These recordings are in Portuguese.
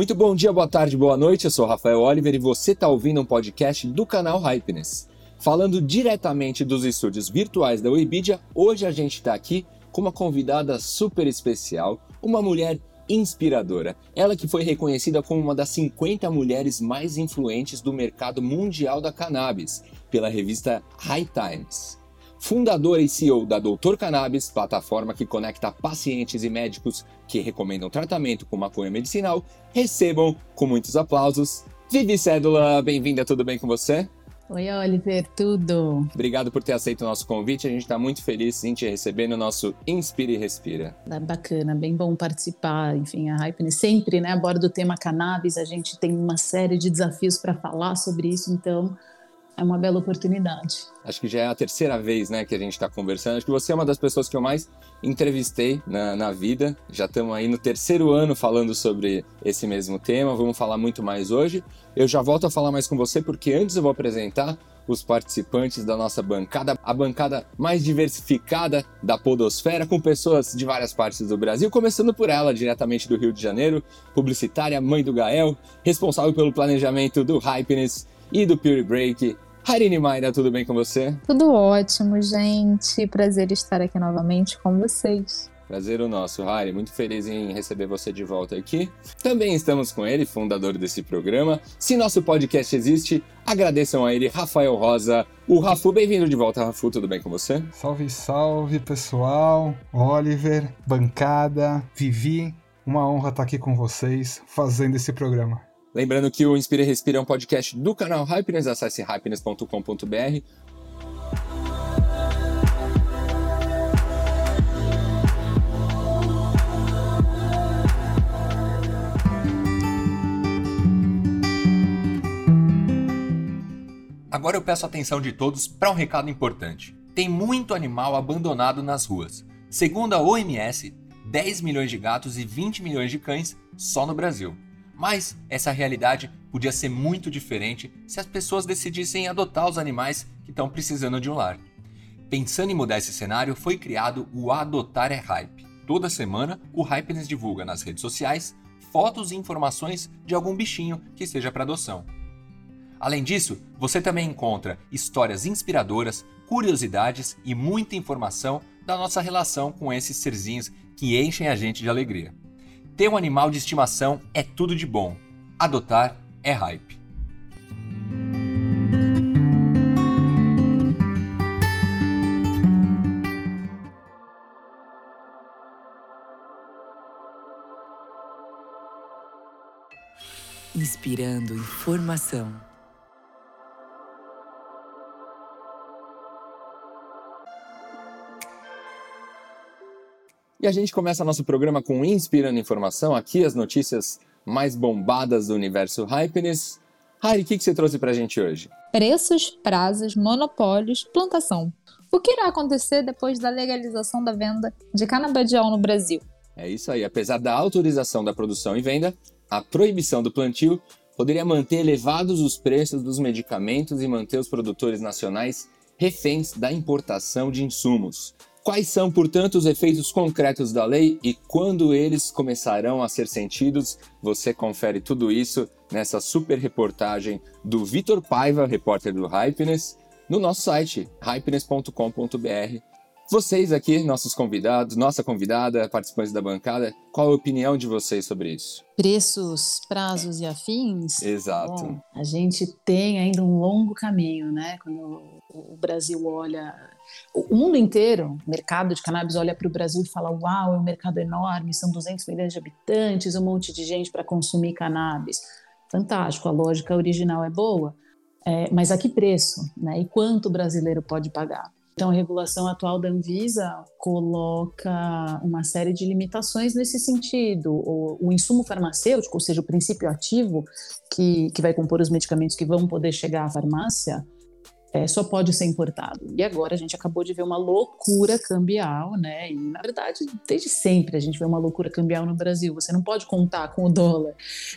Muito bom dia, boa tarde, boa noite. Eu sou Rafael Oliver e você está ouvindo um podcast do canal Hypeness. Falando diretamente dos estúdios virtuais da Webidia, hoje a gente está aqui com uma convidada super especial, uma mulher inspiradora. Ela que foi reconhecida como uma das 50 mulheres mais influentes do mercado mundial da cannabis pela revista High Times fundadora e CEO da Doutor Cannabis, plataforma que conecta pacientes e médicos que recomendam tratamento com maconha medicinal, recebam com muitos aplausos. Vivi Cédula, bem-vinda, tudo bem com você? Oi, Oliver, tudo? Obrigado por ter aceito o nosso convite. A gente está muito feliz em te receber no nosso Inspire e Respira. É bacana, bem bom participar. Enfim, a Hype sempre né, aborda o tema cannabis. A gente tem uma série de desafios para falar sobre isso, então é uma bela oportunidade. Acho que já é a terceira vez né, que a gente está conversando. Acho que você é uma das pessoas que eu mais entrevistei na, na vida. Já estamos aí no terceiro ano falando sobre esse mesmo tema. Vamos falar muito mais hoje. Eu já volto a falar mais com você porque antes eu vou apresentar os participantes da nossa bancada, a bancada mais diversificada da Podosfera, com pessoas de várias partes do Brasil, começando por ela, diretamente do Rio de Janeiro, publicitária, mãe do Gael, responsável pelo planejamento do Hypeness e do Pure Break, Harine Mayra, tudo bem com você? Tudo ótimo, gente. Prazer estar aqui novamente com vocês. Prazer o nosso, Harry. Muito feliz em receber você de volta aqui. Também estamos com ele, fundador desse programa. Se nosso podcast existe, agradeçam a ele, Rafael Rosa. O Rafu, bem-vindo de volta, Rafu. Tudo bem com você? Salve, salve, pessoal. Oliver, bancada, Vivi. Uma honra estar aqui com vocês fazendo esse programa. Lembrando que o Inspira e Respira é um podcast do canal Hypeness, acesse hypeness.com.br. Agora eu peço a atenção de todos para um recado importante. Tem muito animal abandonado nas ruas. Segundo a OMS, 10 milhões de gatos e 20 milhões de cães só no Brasil. Mas essa realidade podia ser muito diferente se as pessoas decidissem adotar os animais que estão precisando de um lar. Pensando em mudar esse cenário, foi criado o Adotar é Hype. Toda semana, o Hypeness divulga nas redes sociais fotos e informações de algum bichinho que esteja para adoção. Além disso, você também encontra histórias inspiradoras, curiosidades e muita informação da nossa relação com esses serzinhos que enchem a gente de alegria. Ter um animal de estimação é tudo de bom. Adotar é hype. Inspirando informação. E a gente começa nosso programa com Inspirando Informação, aqui as notícias mais bombadas do universo Hypeness. Hari, o que, que você trouxe para a gente hoje? Preços, prazos, monopólios, plantação. O que irá acontecer depois da legalização da venda de canabidiol no Brasil? É isso aí. Apesar da autorização da produção e venda, a proibição do plantio poderia manter elevados os preços dos medicamentos e manter os produtores nacionais reféns da importação de insumos. Quais são, portanto, os efeitos concretos da lei e quando eles começarão a ser sentidos? Você confere tudo isso nessa super reportagem do Vitor Paiva, repórter do Hypeness, no nosso site hypeness.com.br. Vocês aqui, nossos convidados, nossa convidada, participantes da bancada, qual a opinião de vocês sobre isso? Preços, prazos e afins? Exato. Bom, a gente tem ainda um longo caminho, né? Quando o Brasil olha o mundo inteiro, o mercado de cannabis olha para o Brasil e fala: Uau, é um mercado enorme, são 200 milhões de habitantes, um monte de gente para consumir cannabis. Fantástico, a lógica original é boa, é, mas a que preço? Né? E quanto o brasileiro pode pagar? Então, a regulação atual da Anvisa coloca uma série de limitações nesse sentido. O, o insumo farmacêutico, ou seja, o princípio ativo que, que vai compor os medicamentos que vão poder chegar à farmácia, é, só pode ser importado. E agora a gente acabou de ver uma loucura cambial, né? E na verdade, desde sempre a gente vê uma loucura cambial no Brasil. Você não pode contar com o dólar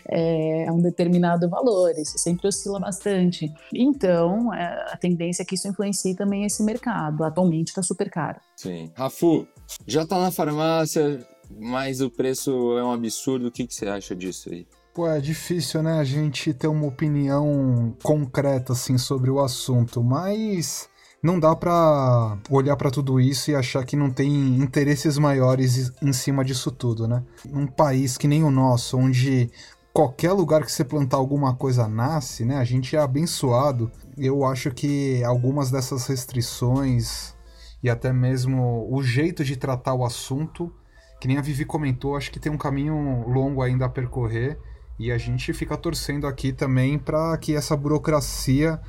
é, a um determinado valor, isso sempre oscila bastante. Então, é, a tendência é que isso influencie também esse mercado. Atualmente está super caro. Sim. Rafu, já está na farmácia, mas o preço é um absurdo. O que, que você acha disso aí? Pô, é difícil, né, a gente ter uma opinião concreta, assim, sobre o assunto, mas não dá para olhar para tudo isso e achar que não tem interesses maiores em cima disso tudo, né? Um país que nem o nosso, onde qualquer lugar que você plantar alguma coisa nasce, né? A gente é abençoado. Eu acho que algumas dessas restrições e até mesmo o jeito de tratar o assunto, que nem a Vivi comentou, acho que tem um caminho longo ainda a percorrer e a gente fica torcendo aqui também para que essa burocracia,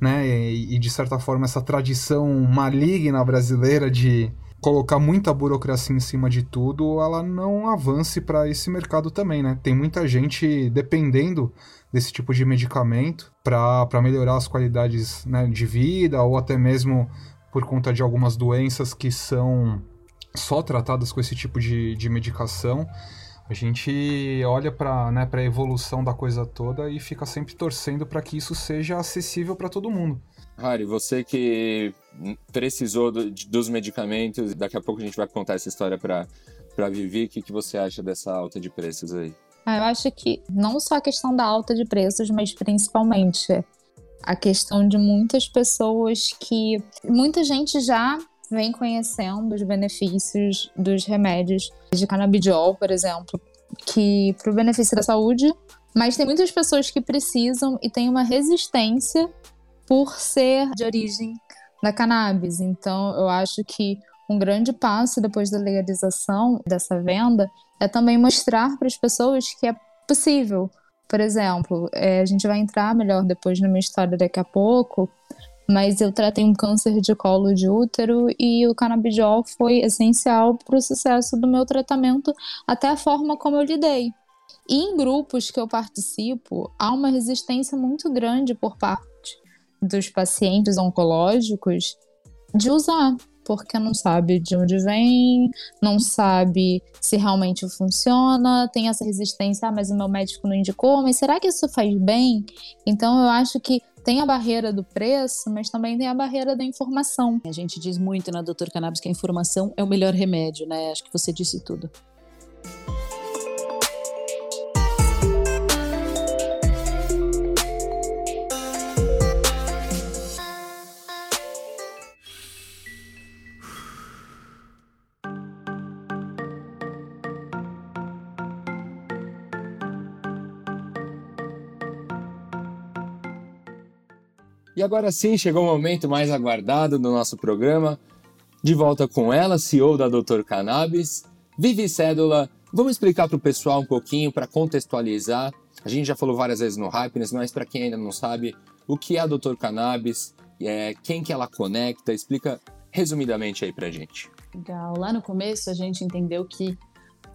né, e, e de certa forma essa tradição maligna brasileira de colocar muita burocracia em cima de tudo, ela não avance para esse mercado também, né? Tem muita gente dependendo desse tipo de medicamento para melhorar as qualidades né, de vida ou até mesmo por conta de algumas doenças que são só tratadas com esse tipo de, de medicação. A gente olha para né, a evolução da coisa toda e fica sempre torcendo para que isso seja acessível para todo mundo. Harry, você que precisou do, dos medicamentos, daqui a pouco a gente vai contar essa história para para Vivi, o que, que você acha dessa alta de preços aí? Ah, eu acho que não só a questão da alta de preços, mas principalmente a questão de muitas pessoas que muita gente já vem conhecendo os benefícios dos remédios de canabidiol, por exemplo, que para o benefício da saúde, mas tem muitas pessoas que precisam e têm uma resistência por ser de origem da cannabis. Então, eu acho que um grande passo depois da legalização dessa venda é também mostrar para as pessoas que é possível. Por exemplo, é, a gente vai entrar melhor depois na minha história daqui a pouco, mas eu tratei um câncer de colo de útero e o canabidiol foi essencial para o sucesso do meu tratamento, até a forma como eu lidei. E em grupos que eu participo, há uma resistência muito grande por parte dos pacientes oncológicos de usar, porque não sabe de onde vem, não sabe se realmente funciona, tem essa resistência, ah, mas o meu médico não indicou, mas será que isso faz bem? Então eu acho que tem a barreira do preço, mas também tem a barreira da informação. A gente diz muito na Doutor Cannabis que a informação é o melhor remédio, né? Acho que você disse tudo. E agora sim, chegou o momento mais aguardado do nosso programa. De volta com ela, CEO da Doutor Cannabis, Vivi Cédula. Vamos explicar para o pessoal um pouquinho, para contextualizar. A gente já falou várias vezes no Hypeness, mas para quem ainda não sabe, o que é a Doutor Cannabis, é, quem que ela conecta, explica resumidamente aí para gente. Legal. Lá no começo a gente entendeu que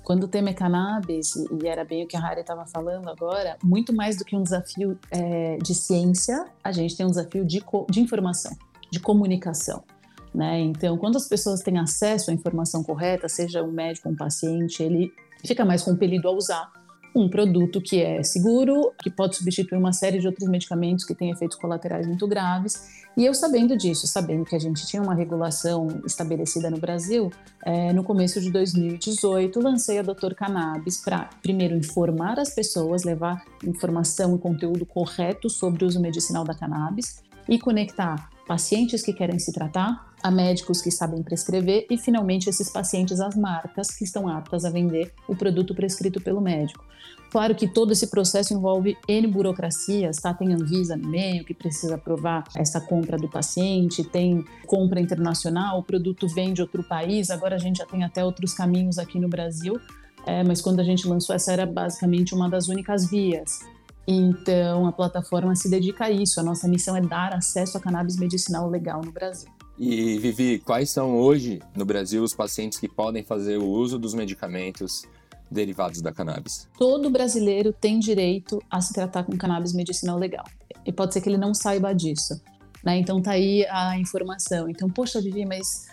quando o tema é cannabis, e era bem o que a Harry estava falando agora, muito mais do que um desafio é, de ciência, a gente tem um desafio de, de informação, de comunicação. Né? Então, quando as pessoas têm acesso à informação correta, seja um médico ou um paciente, ele fica mais compelido a usar um produto que é seguro, que pode substituir uma série de outros medicamentos que têm efeitos colaterais muito graves. E eu sabendo disso, sabendo que a gente tinha uma regulação estabelecida no Brasil, é, no começo de 2018 lancei a Doutor Cannabis para, primeiro, informar as pessoas, levar informação e conteúdo correto sobre o uso medicinal da cannabis e conectar pacientes que querem se tratar a médicos que sabem prescrever e, finalmente, esses pacientes às marcas que estão aptas a vender o produto prescrito pelo médico. Claro que todo esse processo envolve N burocracias, tá? Tem Anvisa no meio que precisa aprovar essa compra do paciente, tem compra internacional, o produto vem de outro país, agora a gente já tem até outros caminhos aqui no Brasil, é, mas quando a gente lançou essa era basicamente uma das únicas vias. Então a plataforma se dedica a isso, a nossa missão é dar acesso a cannabis medicinal legal no Brasil. E Vivi, quais são hoje no Brasil os pacientes que podem fazer o uso dos medicamentos derivados da cannabis? Todo brasileiro tem direito a se tratar com cannabis medicinal legal. E pode ser que ele não saiba disso. Né? Então tá aí a informação. Então, poxa, Vivi, mas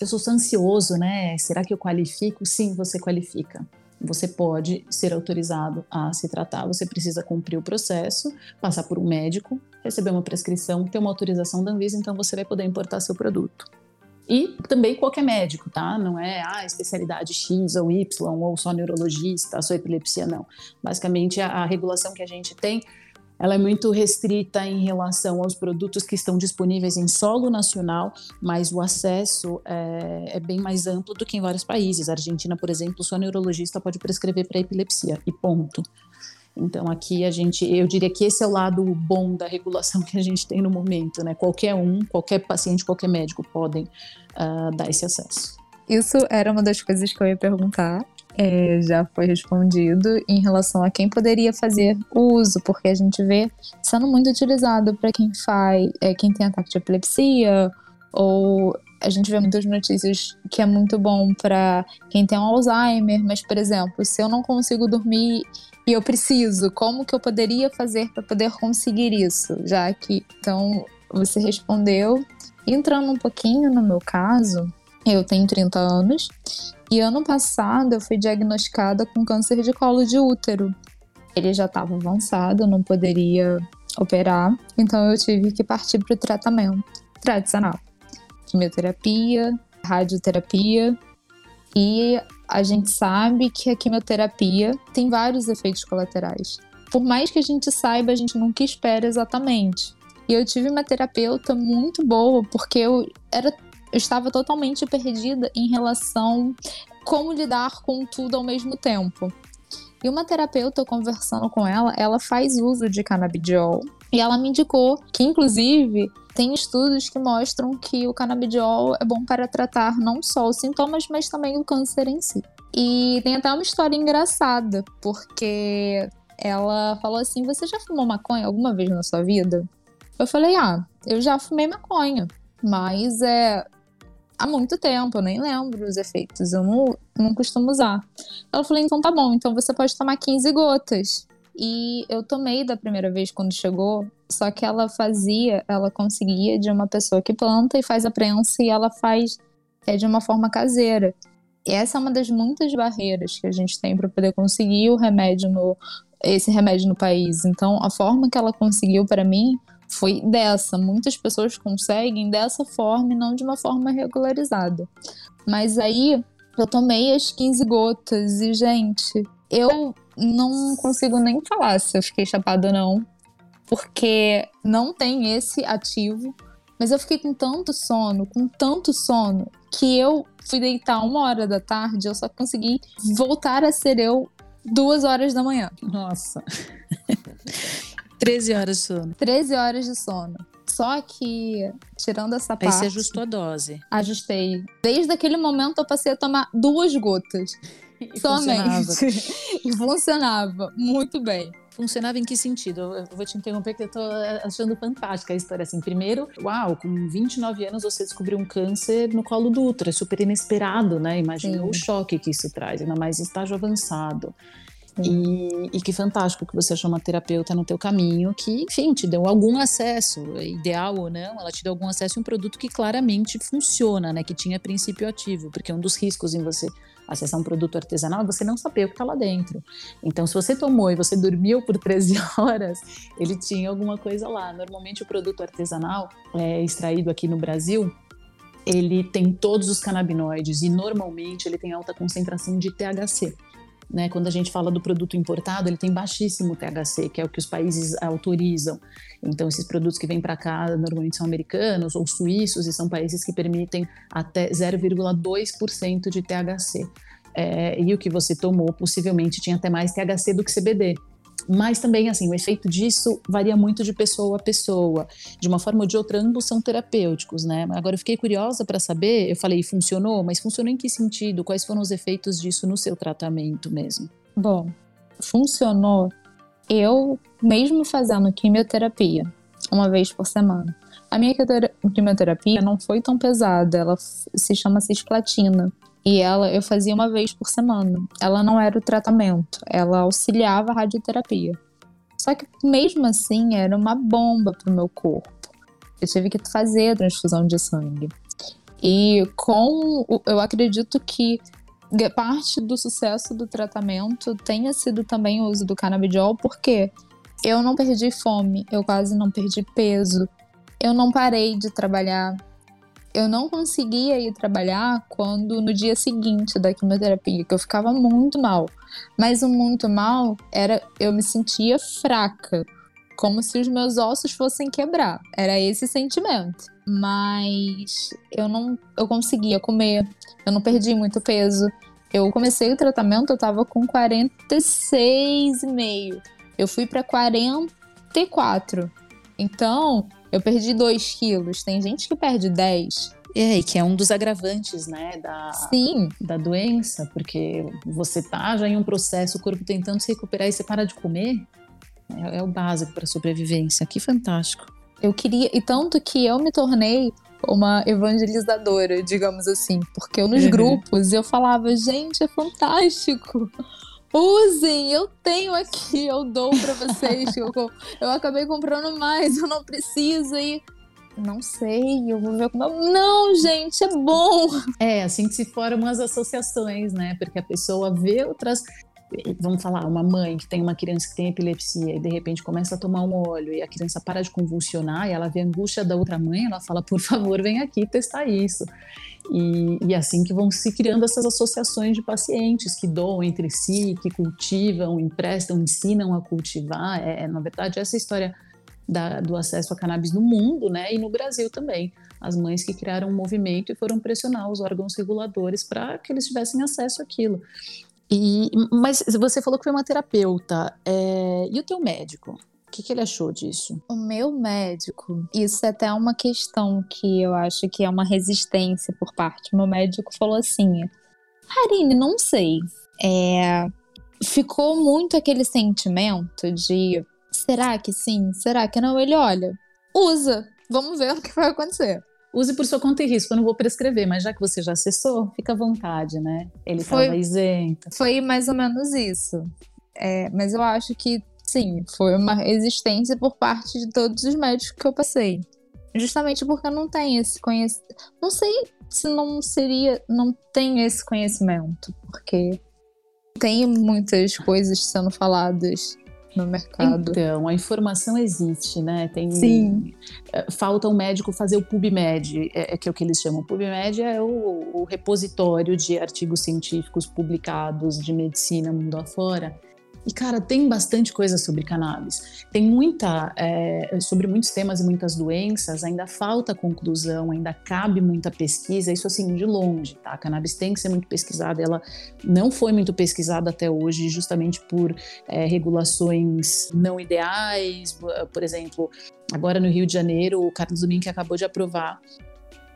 eu sou ansioso, né? Será que eu qualifico? Sim, você qualifica. Você pode ser autorizado a se tratar, você precisa cumprir o processo, passar por um médico, receber uma prescrição, ter uma autorização da Anvisa, então você vai poder importar seu produto. E também qualquer médico, tá? Não é a ah, especialidade X ou Y, ou só neurologista, só epilepsia, não. Basicamente, a, a regulação que a gente tem ela é muito restrita em relação aos produtos que estão disponíveis em solo nacional, mas o acesso é, é bem mais amplo do que em vários países. A Argentina, por exemplo, só neurologista pode prescrever para epilepsia e ponto. Então aqui a gente, eu diria que esse é o lado bom da regulação que a gente tem no momento, né? Qualquer um, qualquer paciente, qualquer médico podem uh, dar esse acesso. Isso era uma das coisas que eu ia perguntar é, já foi respondido em relação a quem poderia fazer o uso, porque a gente vê sendo muito utilizado para quem faz, é, quem tem ataque de epilepsia, ou a gente vê muitas notícias que é muito bom para quem tem um Alzheimer, mas, por exemplo, se eu não consigo dormir e eu preciso, como que eu poderia fazer para poder conseguir isso? Já que, então, você respondeu. Entrando um pouquinho no meu caso, eu tenho 30 anos e ano passado eu fui diagnosticada com câncer de colo de útero. Ele já estava avançado, não poderia operar, então eu tive que partir para o tratamento tradicional: quimioterapia, radioterapia. E a gente sabe que a quimioterapia tem vários efeitos colaterais. Por mais que a gente saiba, a gente nunca espera exatamente. E eu tive uma terapeuta muito boa, porque eu era eu estava totalmente perdida em relação como lidar com tudo ao mesmo tempo. E uma terapeuta conversando com ela, ela faz uso de canabidiol e ela me indicou que inclusive tem estudos que mostram que o canabidiol é bom para tratar não só os sintomas, mas também o câncer em si. E tem até uma história engraçada, porque ela falou assim: "Você já fumou maconha alguma vez na sua vida?" Eu falei: "Ah, eu já fumei maconha, mas é há muito tempo, eu nem lembro os efeitos, eu não, não costumo usar. Ela falou, então tá bom, então você pode tomar 15 gotas. E eu tomei da primeira vez quando chegou, só que ela fazia, ela conseguia de uma pessoa que planta e faz a prensa e ela faz é de uma forma caseira. E essa é uma das muitas barreiras que a gente tem para poder conseguir o remédio no esse remédio no país. Então, a forma que ela conseguiu para mim foi dessa. Muitas pessoas conseguem dessa forma e não de uma forma regularizada. Mas aí eu tomei as 15 gotas e, gente, eu não consigo nem falar se eu fiquei chapada ou não, porque não tem esse ativo. Mas eu fiquei com tanto sono, com tanto sono, que eu fui deitar uma hora da tarde, eu só consegui voltar a ser eu duas horas da manhã. Nossa. 13 horas de sono. 13 horas de sono. Só que, tirando essa parte. Aí você ajustou a dose. Ajustei. Desde aquele momento eu passei a tomar duas gotas. E somente. Funcionava. e funcionava muito bem. Funcionava em que sentido? Eu vou te interromper que eu tô achando fantástica a história. Assim, primeiro, uau, com 29 anos você descobriu um câncer no colo do útero. É super inesperado, né? Imagina o choque que isso traz, ainda mais estágio avançado. E, e, que fantástico que você achou uma terapeuta no teu caminho que, enfim, te deu algum acesso, ideal ou não, ela te deu algum acesso a um produto que claramente funciona, né? Que tinha princípio ativo, porque um dos riscos em você acessar um produto artesanal é você não saber o que está lá dentro. Então, se você tomou e você dormiu por 13 horas, ele tinha alguma coisa lá. Normalmente, o produto artesanal é extraído aqui no Brasil ele tem todos os canabinoides e normalmente ele tem alta concentração de THC. Né? Quando a gente fala do produto importado, ele tem baixíssimo THC, que é o que os países autorizam. Então, esses produtos que vêm para cá normalmente são americanos ou suíços e são países que permitem até 0,2% de THC. É, e o que você tomou possivelmente tinha até mais THC do que CBD. Mas também, assim, o efeito disso varia muito de pessoa a pessoa. De uma forma ou de outra, ambos são terapêuticos, né? Agora, eu fiquei curiosa para saber, eu falei, funcionou, mas funcionou em que sentido? Quais foram os efeitos disso no seu tratamento mesmo? Bom, funcionou eu, mesmo fazendo quimioterapia uma vez por semana, A minha quimioterapia não foi tão pesada, ela se chama cisplatina. E ela eu fazia uma vez por semana. Ela não era o tratamento, ela auxiliava a radioterapia. Só que mesmo assim era uma bomba pro meu corpo. Eu tive que fazer a transfusão de sangue. E com eu acredito que parte do sucesso do tratamento tenha sido também o uso do canabidiol, porque eu não perdi fome, eu quase não perdi peso, eu não parei de trabalhar. Eu não conseguia ir trabalhar quando no dia seguinte da quimioterapia, que eu ficava muito mal. Mas o muito mal era eu me sentia fraca, como se os meus ossos fossem quebrar. Era esse sentimento. Mas eu não eu conseguia comer, eu não perdi muito peso. Eu comecei o tratamento, eu tava com 46,5. Eu fui para 44. Então, eu perdi 2 quilos. Tem gente que perde 10. É, e que é um dos agravantes, né, da, Sim. da doença, porque você tá já em um processo, o corpo tentando se recuperar e você para de comer, é, é o básico para sobrevivência. Que fantástico. Eu queria, e tanto que eu me tornei uma evangelizadora, digamos assim, porque eu nos uhum. grupos eu falava, gente, é fantástico. Usem, eu tenho aqui, eu dou para vocês. eu, eu acabei comprando mais, eu não preciso e não sei, eu vou ver como. Não, gente, é bom. É, assim que se formam as associações, né? Porque a pessoa vê outras vamos falar, uma mãe que tem uma criança que tem epilepsia e de repente começa a tomar um óleo e a criança para de convulsionar e ela vê a angústia da outra mãe, ela fala, por favor, vem aqui testar isso. E, e assim que vão se criando essas associações de pacientes que doam entre si, que cultivam, emprestam, ensinam a cultivar. É, é na verdade, essa história da, do acesso a cannabis no mundo, né, e no Brasil também. As mães que criaram um movimento e foram pressionar os órgãos reguladores para que eles tivessem acesso àquilo. E, mas você falou que foi uma terapeuta. É, e o teu médico? O que, que, ele achou disso? O meu médico, isso é até uma questão que eu acho que é uma resistência por parte. O meu médico falou assim: Harine, não sei. É, ficou muito aquele sentimento de será que sim? Será que não? Ele olha, usa, vamos ver o que vai acontecer use por sua conta e risco, eu não vou prescrever, mas já que você já acessou, fica à vontade, né? Ele estava isento. Foi mais ou menos isso. É, mas eu acho que, sim, foi uma resistência por parte de todos os médicos que eu passei. Justamente porque não tem esse conhecimento. Não sei se não seria. Não tem esse conhecimento, porque tem muitas coisas sendo faladas no mercado. Então, a informação existe, né? Tem, Sim. Eh, falta o um médico fazer o PubMed, é, é, que é o que eles chamam. O PubMed é o, o repositório de artigos científicos publicados de medicina mundo afora. E, cara, tem bastante coisa sobre cannabis. Tem muita, é, sobre muitos temas e muitas doenças, ainda falta conclusão, ainda cabe muita pesquisa, isso assim, de longe, tá? A cannabis tem que ser muito pesquisada, ela não foi muito pesquisada até hoje, justamente por é, regulações não ideais, por exemplo, agora no Rio de Janeiro, o Carlos Domingue acabou de aprovar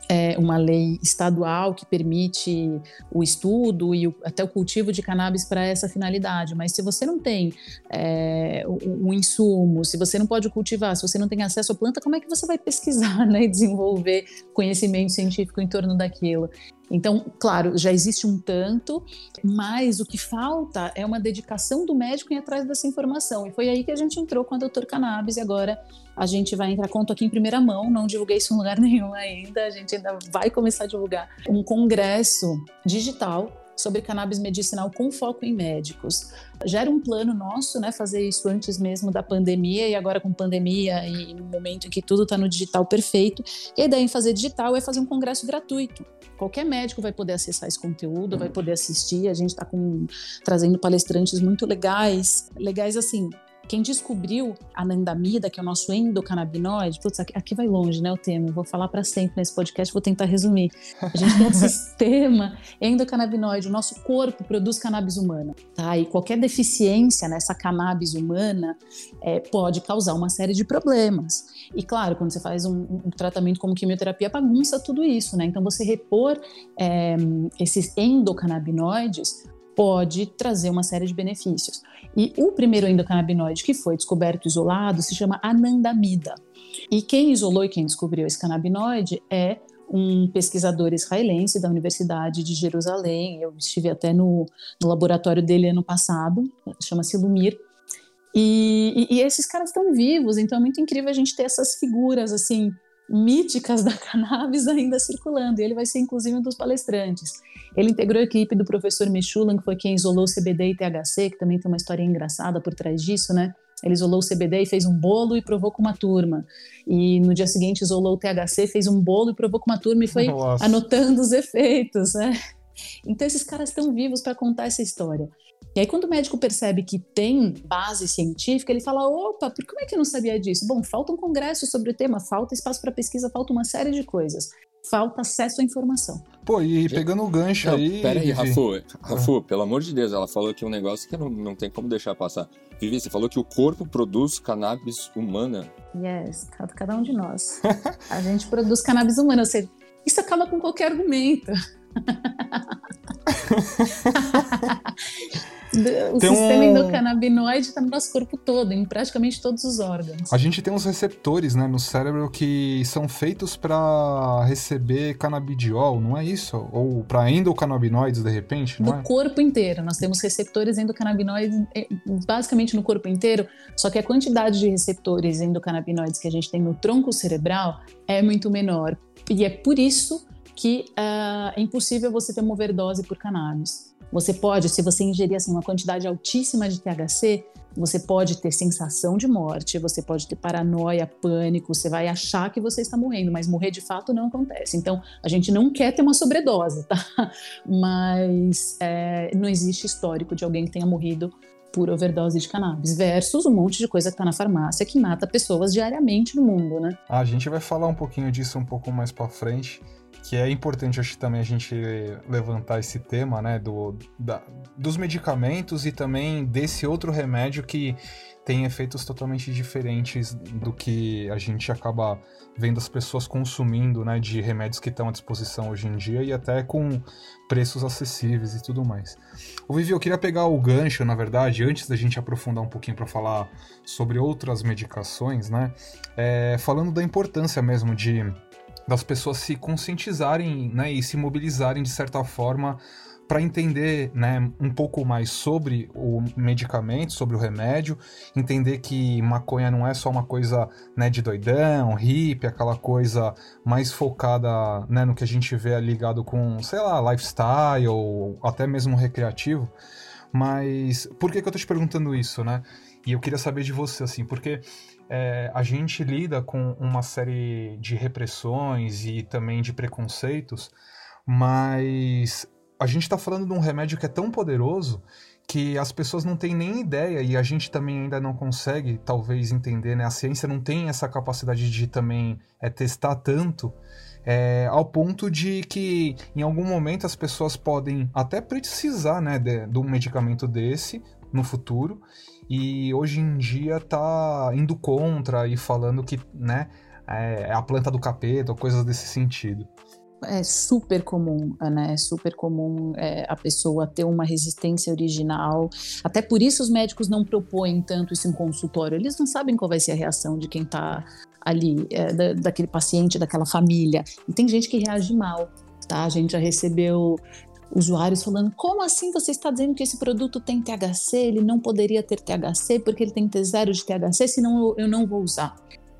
é, uma lei estadual que permite o estudo e o, até o cultivo de cannabis para essa finalidade. Mas se você não tem é, um, um insumo, se você não pode cultivar, se você não tem acesso à planta, como é que você vai pesquisar né, e desenvolver conhecimento científico em torno daquilo? Então, claro, já existe um tanto, mas o que falta é uma dedicação do médico em atrás dessa informação. E foi aí que a gente entrou com a Doutor Cannabis e agora a gente vai entrar, conto aqui em primeira mão, não divulguei isso em lugar nenhum ainda, a gente ainda vai começar a divulgar um congresso digital sobre cannabis medicinal com foco em médicos. Já era um plano nosso, né, fazer isso antes mesmo da pandemia e agora com pandemia e no momento em que tudo está no digital perfeito. E a ideia em fazer digital é fazer um congresso gratuito. Qualquer médico vai poder acessar esse conteúdo, vai poder assistir. A gente está trazendo palestrantes muito legais, legais assim, quem descobriu a nandamida, que é o nosso endocannabinoide, putz, aqui, aqui vai longe, né, o tema, vou falar para sempre nesse podcast, vou tentar resumir. A gente tem um sistema endocannabinoide, o nosso corpo produz cannabis humana, tá? E qualquer deficiência nessa cannabis humana é, pode causar uma série de problemas. E claro, quando você faz um, um tratamento como quimioterapia, bagunça tudo isso, né? Então você repor é, esses endocannabinoides pode trazer uma série de benefícios. E o primeiro endocannabinoide que foi descoberto isolado se chama anandamida. E quem isolou e quem descobriu esse canabinoide é um pesquisador israelense da Universidade de Jerusalém. Eu estive até no, no laboratório dele ano passado, chama-se Lumir. E, e, e, esses caras estão vivos, então é muito incrível a gente ter essas figuras assim míticas da cannabis ainda circulando. E ele vai ser inclusive um dos palestrantes. Ele integrou a equipe do professor Michulan, que foi quem isolou CBD e THC, que também tem uma história engraçada por trás disso, né? Ele isolou o CBD e fez um bolo e provou com uma turma. E no dia seguinte isolou o THC, fez um bolo e provou com uma turma e foi Nossa. anotando os efeitos, né? Então esses caras estão vivos para contar essa história. E aí, quando o médico percebe que tem base científica, ele fala: opa, por como é que eu não sabia disso? Bom, falta um congresso sobre o tema, falta espaço para pesquisa, falta uma série de coisas. Falta acesso à informação. Pô, e pegando o gancho não, aí. Pera aí, Rafu, Rafu, pelo amor de Deus, ela falou aqui um negócio que não, não tem como deixar passar. Vivi, você falou que o corpo produz cannabis humana. Yes, cada um de nós. a gente produz cannabis humana, ou seja, isso acaba com qualquer argumento. o tem sistema um... endocannabinoide está no nosso corpo todo, em praticamente todos os órgãos. A gente tem uns receptores né, no cérebro que são feitos para receber canabidiol, não é isso? Ou para endocannabinoides, de repente? No é? corpo inteiro. Nós temos receptores endocannabinoides eh, basicamente no corpo inteiro, só que a quantidade de receptores endocannabinoides que a gente tem no tronco cerebral é muito menor. E é por isso que uh, é impossível você ter uma overdose por cannabis. Você pode, se você ingerir assim, uma quantidade altíssima de THC, você pode ter sensação de morte, você pode ter paranoia, pânico, você vai achar que você está morrendo, mas morrer de fato não acontece. Então, a gente não quer ter uma sobredose, tá? Mas é, não existe histórico de alguém que tenha morrido por overdose de cannabis, versus um monte de coisa que está na farmácia que mata pessoas diariamente no mundo, né? A gente vai falar um pouquinho disso um pouco mais para frente que é importante, acho também a gente levantar esse tema, né, do, da, dos medicamentos e também desse outro remédio que tem efeitos totalmente diferentes do que a gente acaba vendo as pessoas consumindo, né, de remédios que estão à disposição hoje em dia e até com preços acessíveis e tudo mais. O Vivi, eu queria pegar o gancho, na verdade, antes da gente aprofundar um pouquinho para falar sobre outras medicações, né, é, falando da importância mesmo de das pessoas se conscientizarem né, e se mobilizarem de certa forma para entender né, um pouco mais sobre o medicamento, sobre o remédio, entender que maconha não é só uma coisa né, de doidão, hippie, aquela coisa mais focada né, no que a gente vê ligado com, sei lá, lifestyle ou até mesmo recreativo. Mas por que, que eu tô te perguntando isso, né? E eu queria saber de você, assim, porque é, a gente lida com uma série de repressões e também de preconceitos, mas a gente está falando de um remédio que é tão poderoso que as pessoas não têm nem ideia e a gente também ainda não consegue, talvez, entender, né? A ciência não tem essa capacidade de também é, testar tanto, é, ao ponto de que em algum momento as pessoas podem até precisar, né, de, de um medicamento desse no futuro e hoje em dia tá indo contra e falando que, né, é a planta do capeta ou coisas desse sentido. É super comum, né? É super comum é, a pessoa ter uma resistência original. Até por isso os médicos não propõem tanto isso em consultório. Eles não sabem qual vai ser a reação de quem está ali, é, da, daquele paciente, daquela família. E tem gente que reage mal, tá? A gente já recebeu usuários falando: como assim você está dizendo que esse produto tem THC? Ele não poderia ter THC porque ele tem que ter zero de THC, senão eu, eu não vou usar.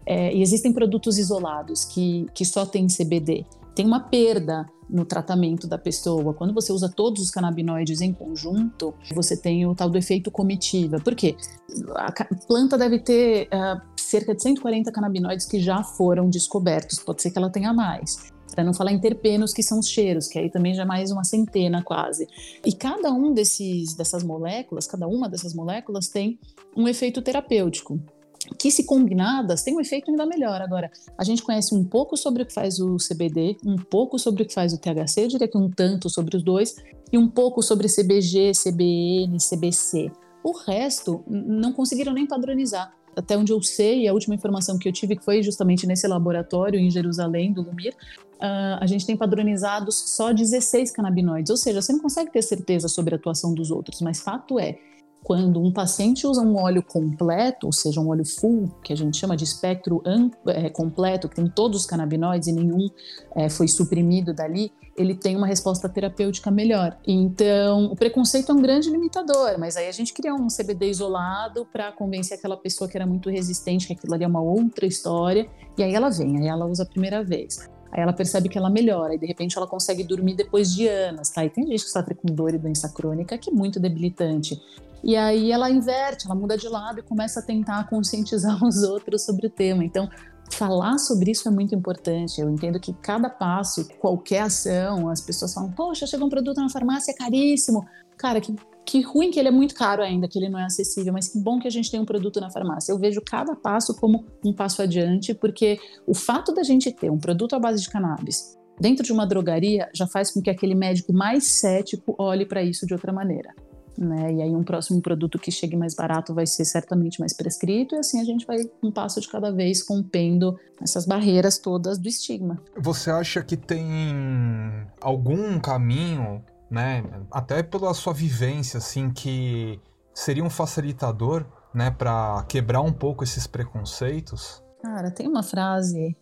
É, e existem produtos isolados que, que só tem CBD. Tem uma perda no tratamento da pessoa. Quando você usa todos os canabinoides em conjunto, você tem o tal do efeito comitiva. Por quê? A planta deve ter uh, cerca de 140 canabinoides que já foram descobertos. Pode ser que ela tenha mais para não falar em terpenos, que são os cheiros, que aí também já é mais uma centena quase. E cada um desses dessas moléculas, cada uma dessas moléculas tem um efeito terapêutico que se combinadas tem um efeito ainda melhor. Agora, a gente conhece um pouco sobre o que faz o CBD, um pouco sobre o que faz o THC, eu diria que um tanto sobre os dois, e um pouco sobre CBG, CBN, CBC. O resto não conseguiram nem padronizar. até onde eu sei, a última informação que eu tive que foi justamente nesse laboratório em Jerusalém, do Lumir, uh, a gente tem padronizados só 16 canabinoides, ou seja, você não consegue ter certeza sobre a atuação dos outros, mas fato é, quando um paciente usa um óleo completo, ou seja, um óleo full, que a gente chama de espectro é, completo, que tem todos os canabinoides e nenhum é, foi suprimido dali, ele tem uma resposta terapêutica melhor. Então, o preconceito é um grande limitador, mas aí a gente cria um CBD isolado para convencer aquela pessoa que era muito resistente que aquilo ali é uma outra história, e aí ela vem, aí ela usa a primeira vez. Aí ela percebe que ela melhora e de repente ela consegue dormir depois de anos, tá? E tem gente que sofre com dor e doença crônica que é muito debilitante. E aí ela inverte, ela muda de lado e começa a tentar conscientizar os outros sobre o tema. Então, falar sobre isso é muito importante. Eu entendo que cada passo, qualquer ação, as pessoas falam: Poxa, chegou um produto na farmácia, caríssimo. Cara, que, que ruim que ele é muito caro ainda, que ele não é acessível, mas que bom que a gente tem um produto na farmácia. Eu vejo cada passo como um passo adiante, porque o fato da gente ter um produto à base de cannabis dentro de uma drogaria já faz com que aquele médico mais cético olhe para isso de outra maneira né? E aí um próximo produto que chegue mais barato vai ser certamente mais prescrito e assim a gente vai um passo de cada vez rompendo essas barreiras todas do estigma. Você acha que tem algum caminho, né, até pela sua vivência assim que seria um facilitador, né, para quebrar um pouco esses preconceitos? Cara, tem uma frase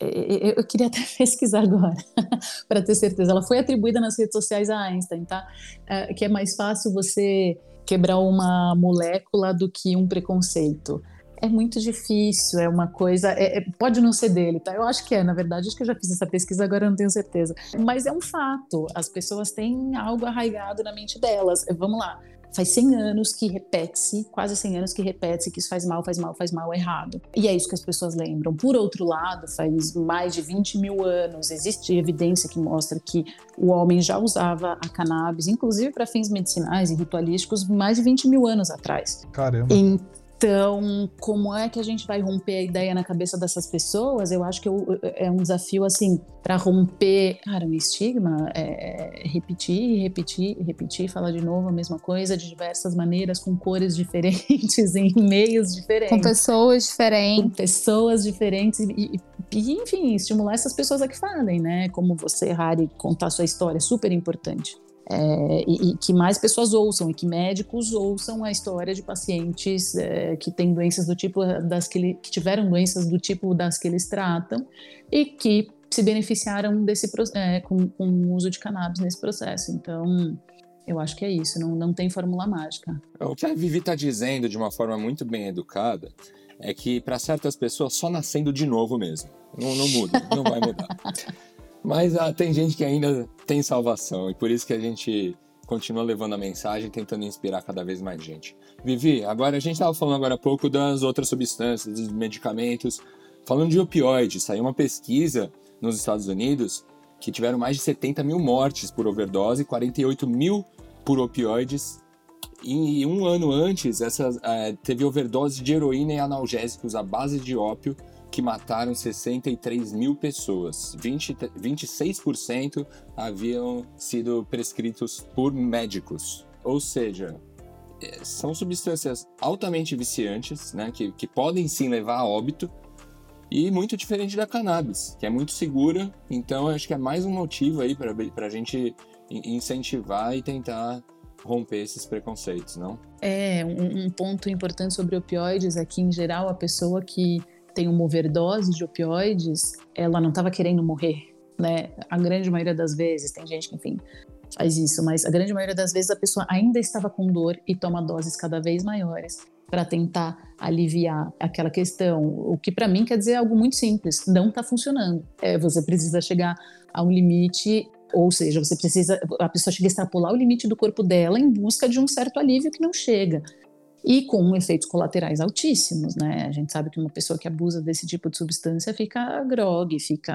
eu queria até pesquisar agora, para ter certeza. Ela foi atribuída nas redes sociais a Einstein, tá? É, que é mais fácil você quebrar uma molécula do que um preconceito. É muito difícil, é uma coisa. É, é, pode não ser dele, tá? Eu acho que é, na verdade, acho que eu já fiz essa pesquisa, agora eu não tenho certeza. Mas é um fato, as pessoas têm algo arraigado na mente delas. Vamos lá Faz 100 anos que repete-se, quase 100 anos que repete-se que isso faz mal, faz mal, faz mal, errado. E é isso que as pessoas lembram. Por outro lado, faz mais de 20 mil anos, existe evidência que mostra que o homem já usava a cannabis, inclusive para fins medicinais e ritualísticos, mais de 20 mil anos atrás. Caramba. Então, então, como é que a gente vai romper a ideia na cabeça dessas pessoas? Eu acho que eu, é um desafio, assim, para romper, cara, um estigma, é, repetir, repetir, repetir, falar de novo a mesma coisa de diversas maneiras, com cores diferentes, em meios diferentes. Com pessoas diferentes. Com pessoas diferentes e, e, enfim, estimular essas pessoas a que falem, né? Como você, Harry, contar sua história, é super importante. É, e, e, que mais pessoas ouçam e que médicos ouçam a história de pacientes é, que têm doenças do tipo das que, ele, que, tiveram doenças do tipo das que eles tratam e que se beneficiaram desse é, com, com, o uso de cannabis nesse processo. Então, eu acho que é isso, não, não tem fórmula mágica. O que a Vivi está dizendo de uma forma muito bem educada é que para certas pessoas só nascendo de novo mesmo. Não, não muda, não vai mudar. Mas ah, tem gente que ainda tem salvação e por isso que a gente continua levando a mensagem, tentando inspirar cada vez mais gente. Vivi, agora a gente estava falando agora há pouco das outras substâncias, dos medicamentos. Falando de opioides, saiu uma pesquisa nos Estados Unidos que tiveram mais de 70 mil mortes por overdose, 48 mil por opioides. E um ano antes, essa, uh, teve overdose de heroína e analgésicos à base de ópio que mataram 63 mil pessoas. 20, 26% haviam sido prescritos por médicos. Ou seja, é, são substâncias altamente viciantes, né, que, que podem sim levar a óbito, e muito diferente da cannabis, que é muito segura. Então, acho que é mais um motivo aí para a gente incentivar e tentar romper esses preconceitos, não? É, um, um ponto importante sobre opioides é que, em geral, a pessoa que tem uma overdose de opioides, ela não estava querendo morrer, né? A grande maioria das vezes, tem gente que, enfim, faz isso, mas a grande maioria das vezes a pessoa ainda estava com dor e toma doses cada vez maiores para tentar aliviar aquela questão. O que para mim quer dizer algo muito simples: não está funcionando. É, você precisa chegar a um limite, ou seja, você precisa, a pessoa chega a extrapolar o limite do corpo dela em busca de um certo alívio que não chega e com efeitos colaterais altíssimos, né? A gente sabe que uma pessoa que abusa desse tipo de substância fica grog, fica,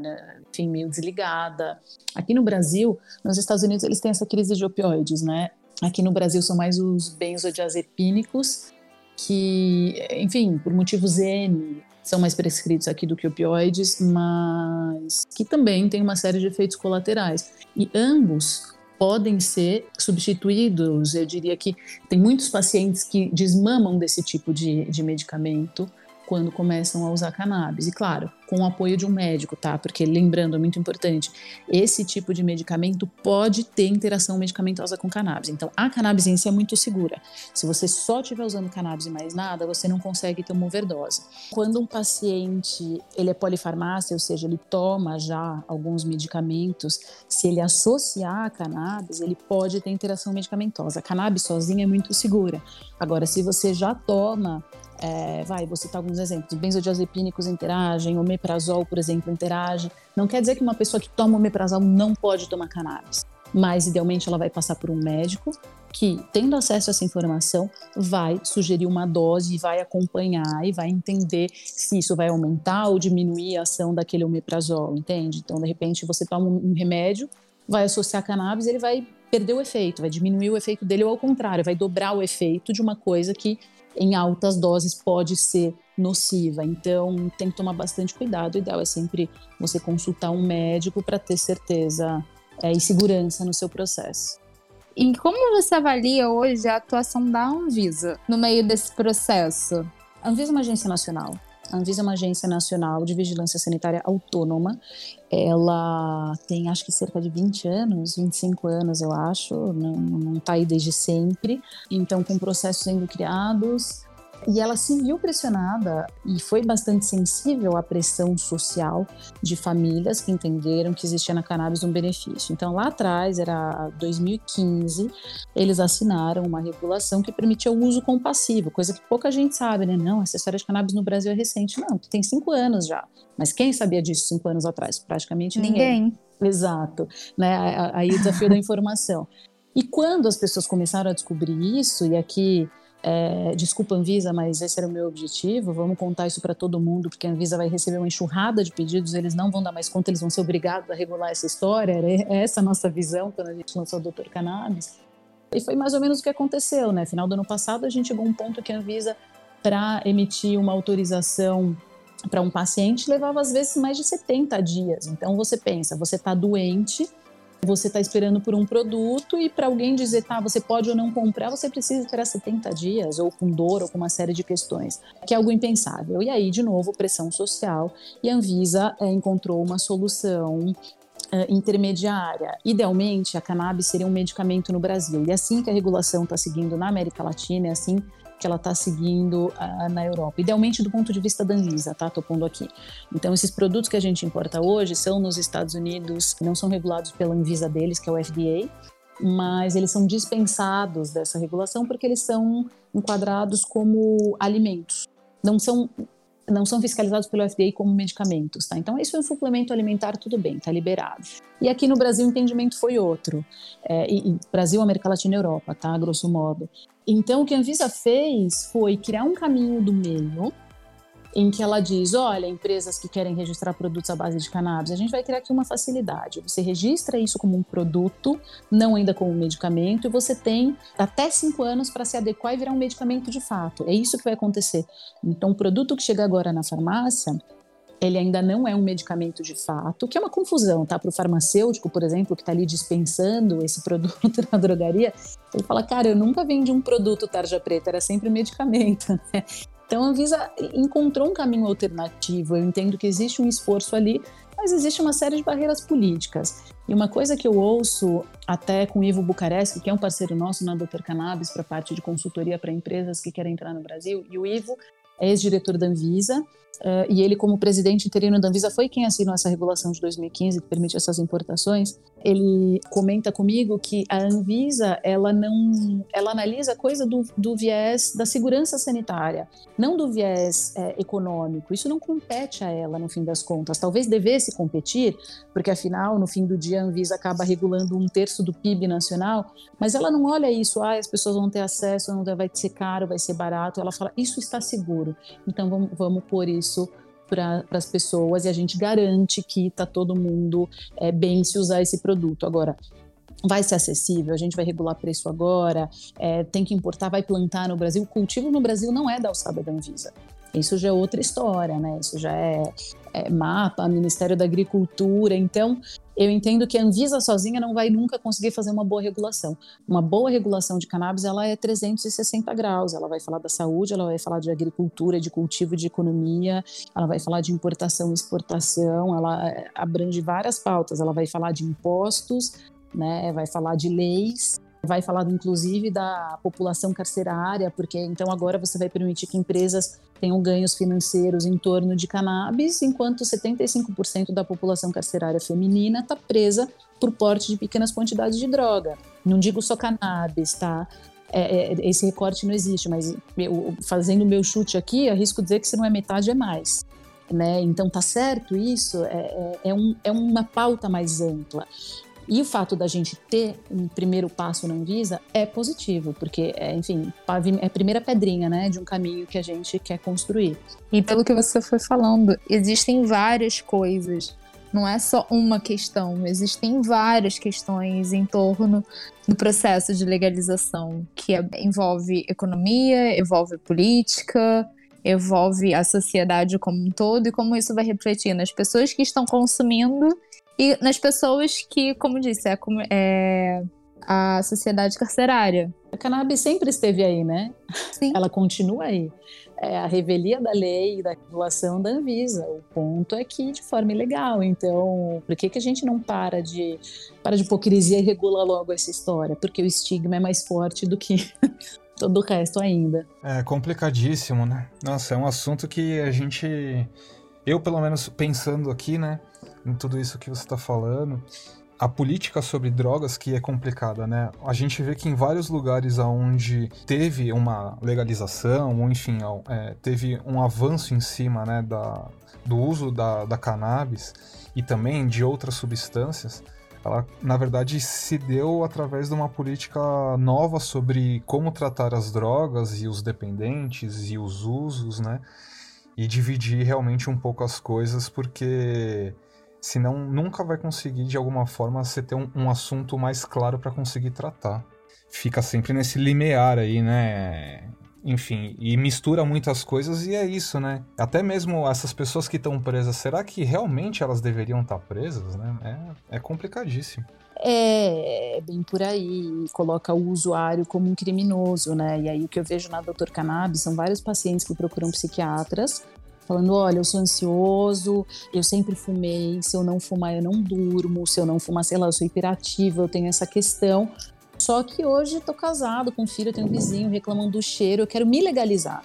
né, enfim, meio desligada. Aqui no Brasil, nos Estados Unidos, eles têm essa crise de opioides, né? Aqui no Brasil são mais os benzodiazepínicos, que, enfim, por motivos N, são mais prescritos aqui do que opioides, mas que também têm uma série de efeitos colaterais. E ambos podem ser substituídos. Eu diria que tem muitos pacientes que desmamam desse tipo de, de medicamento quando começam a usar cannabis. E claro, com o apoio de um médico, tá? Porque lembrando, é muito importante, esse tipo de medicamento pode ter interação medicamentosa com cannabis. Então, a cannabis em si é muito segura. Se você só estiver usando cannabis e mais nada, você não consegue ter uma overdose. Quando um paciente, ele é polifarmácia, ou seja, ele toma já alguns medicamentos, se ele associar a cannabis, ele pode ter interação medicamentosa. A cannabis sozinha é muito segura. Agora, se você já toma é, vai, vou citar alguns exemplos. Benzodiazepínicos interagem, omeprazol, por exemplo, interage. Não quer dizer que uma pessoa que toma omeprazol não pode tomar cannabis, mas idealmente ela vai passar por um médico que, tendo acesso a essa informação, vai sugerir uma dose e vai acompanhar e vai entender se isso vai aumentar ou diminuir a ação daquele omeprazol, entende? Então, de repente, você toma um remédio, vai associar cannabis, ele vai perder o efeito, vai diminuir o efeito dele ou ao contrário, vai dobrar o efeito de uma coisa que em altas doses pode ser nociva. Então, tem que tomar bastante cuidado. O ideal é sempre você consultar um médico para ter certeza é, e segurança no seu processo. E como você avalia hoje a atuação da Anvisa no meio desse processo? A Anvisa é uma agência nacional. A Anvisa é uma agência nacional de vigilância sanitária autônoma. Ela tem acho que cerca de 20 anos, 25 anos, eu acho, não está aí desde sempre. Então, com processos sendo criados, e ela se viu pressionada e foi bastante sensível à pressão social de famílias que entenderam que existia na cannabis um benefício. Então, lá atrás, era 2015, eles assinaram uma regulação que permitia o uso compassivo, coisa que pouca gente sabe, né? Não, essa história de cannabis no Brasil é recente. Não, tem cinco anos já. Mas quem sabia disso cinco anos atrás? Praticamente ninguém. ninguém. Exato. Né? Aí o desafio da informação. E quando as pessoas começaram a descobrir isso, e aqui é, desculpa, Anvisa, mas esse era o meu objetivo. Vamos contar isso para todo mundo, porque a Anvisa vai receber uma enxurrada de pedidos, eles não vão dar mais conta, eles vão ser obrigados a regular essa história. Era essa a nossa visão quando a gente lançou o Doutor Cannabis. E foi mais ou menos o que aconteceu, né? Final do ano passado, a gente chegou a um ponto que a Anvisa, para emitir uma autorização para um paciente, levava às vezes mais de 70 dias. Então você pensa, você está doente você está esperando por um produto e para alguém dizer, tá, você pode ou não comprar, você precisa esperar 70 dias, ou com dor, ou com uma série de questões, que é algo impensável. E aí, de novo, pressão social, e a Anvisa é, encontrou uma solução Uh, intermediária. Idealmente, a cannabis seria um medicamento no Brasil. E é assim que a regulação está seguindo na América Latina, é assim que ela está seguindo uh, na Europa. Idealmente do ponto de vista da Anvisa, tá? Tô pondo aqui. Então, esses produtos que a gente importa hoje são nos Estados Unidos, não são regulados pela Anvisa deles, que é o FDA, mas eles são dispensados dessa regulação porque eles são enquadrados como alimentos. Não são não são fiscalizados pelo FDA como medicamentos, tá? Então, isso é um suplemento alimentar, tudo bem, tá liberado. E aqui no Brasil o entendimento foi outro. É, e, e Brasil, América Latina e Europa, tá? Grosso modo. Então, o que a Anvisa fez foi criar um caminho do meio em que ela diz: olha, empresas que querem registrar produtos à base de cannabis, a gente vai criar aqui uma facilidade. Você registra isso como um produto, não ainda como um medicamento, e você tem até cinco anos para se adequar e virar um medicamento de fato. É isso que vai acontecer. Então, o produto que chega agora na farmácia, ele ainda não é um medicamento de fato, que é uma confusão, tá? Para o farmacêutico, por exemplo, que está ali dispensando esse produto na drogaria, ele fala, cara, eu nunca vendi um produto tarja preta, era sempre medicamento, né? Então a Anvisa encontrou um caminho alternativo. Eu entendo que existe um esforço ali, mas existe uma série de barreiras políticas. E uma coisa que eu ouço até com o Ivo Bucaresc, que é um parceiro nosso na Doutor Cannabis, para parte de consultoria para empresas que querem entrar no Brasil, e o Ivo ex-diretor da Anvisa, Uh, e ele, como presidente interino da Anvisa, foi quem assinou essa regulação de 2015 que permite essas importações. Ele comenta comigo que a Anvisa ela não, ela analisa a coisa do, do viés da segurança sanitária, não do viés é, econômico. Isso não compete a ela no fim das contas. Talvez devesse competir, porque afinal, no fim do dia, a Anvisa acaba regulando um terço do PIB nacional, mas ela não olha isso, ah, as pessoas vão ter acesso, não vai ser caro, vai ser barato. Ela fala, isso está seguro. Então vamos, vamos pôr isso isso para as pessoas e a gente garante que está todo mundo é, bem se usar esse produto. Agora, vai ser acessível, a gente vai regular preço agora, é, tem que importar, vai plantar no Brasil. O cultivo no Brasil não é da alçada da Anvisa. Isso já é outra história, né? Isso já é, é mapa, Ministério da Agricultura. Então, eu entendo que a Anvisa sozinha não vai nunca conseguir fazer uma boa regulação. Uma boa regulação de cannabis, ela é 360 graus. Ela vai falar da saúde, ela vai falar de agricultura, de cultivo, de economia, ela vai falar de importação e exportação, ela é, abrange várias pautas. Ela vai falar de impostos, né? Vai falar de leis, vai falar inclusive da população carcerária, porque então agora você vai permitir que empresas tenham ganhos financeiros em torno de cannabis, enquanto 75% da população carcerária feminina está presa por porte de pequenas quantidades de droga. Não digo só cannabis, tá? É, é, esse recorte não existe, mas eu, fazendo o meu chute aqui, arrisco dizer que se não é metade, é mais. Né? Então tá certo isso, é, é, é um, é uma pauta mais ampla. E o fato da gente ter um primeiro passo na Anvisa é positivo, porque, é, enfim, é a primeira pedrinha né, de um caminho que a gente quer construir. E pelo que você foi falando, existem várias coisas. Não é só uma questão, existem várias questões em torno do processo de legalização, que é, envolve economia, envolve política, envolve a sociedade como um todo e como isso vai refletir nas pessoas que estão consumindo e nas pessoas que, como disse, é, é a sociedade carcerária. A cannabis sempre esteve aí, né? Sim. Ela continua aí. É a revelia da lei e da regulação da Anvisa. O ponto é que de forma ilegal. Então, por que, que a gente não para de para de hipocrisia e regula logo essa história? Porque o estigma é mais forte do que todo o resto ainda. É complicadíssimo, né? Nossa, é um assunto que a gente eu pelo menos pensando aqui, né? Em tudo isso que você está falando, a política sobre drogas que é complicada, né? A gente vê que em vários lugares onde teve uma legalização, ou enfim, é, teve um avanço em cima né, da, do uso da, da cannabis e também de outras substâncias, ela na verdade se deu através de uma política nova sobre como tratar as drogas e os dependentes e os usos, né? E dividir realmente um pouco as coisas, porque Senão, nunca vai conseguir, de alguma forma, você ter um, um assunto mais claro para conseguir tratar. Fica sempre nesse limiar aí, né? Enfim, e mistura muitas coisas e é isso, né? Até mesmo essas pessoas que estão presas, será que realmente elas deveriam estar tá presas, né? É, é complicadíssimo. É, é, bem por aí, coloca o usuário como um criminoso, né? E aí o que eu vejo na Doutor Cannabis são vários pacientes que procuram psiquiatras falando: olha, eu sou ansioso, eu sempre fumei, se eu não fumar eu não durmo, se eu não fumar, sei lá, eu sou hiperativa, eu tenho essa questão. Só que hoje estou casado com filho, eu tenho um vizinho reclamando do cheiro, eu quero me legalizar.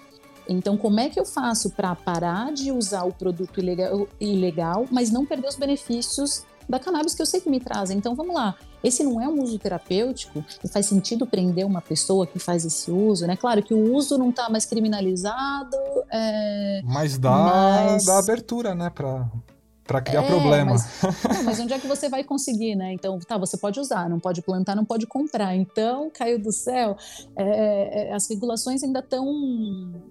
Então, como é que eu faço para parar de usar o produto ilegal, ilegal, mas não perder os benefícios da cannabis que eu sei que me trazem? Então, vamos lá. Esse não é um uso terapêutico e faz sentido prender uma pessoa que faz esse uso, né? Claro que o uso não está mais criminalizado. É... Mas dá, mas... dá abertura, né, para para criar é, problema. Mas, não, mas onde é que você vai conseguir, né? Então, tá, você pode usar, não pode plantar, não pode comprar. Então, caiu do céu. É, é as regulações ainda estão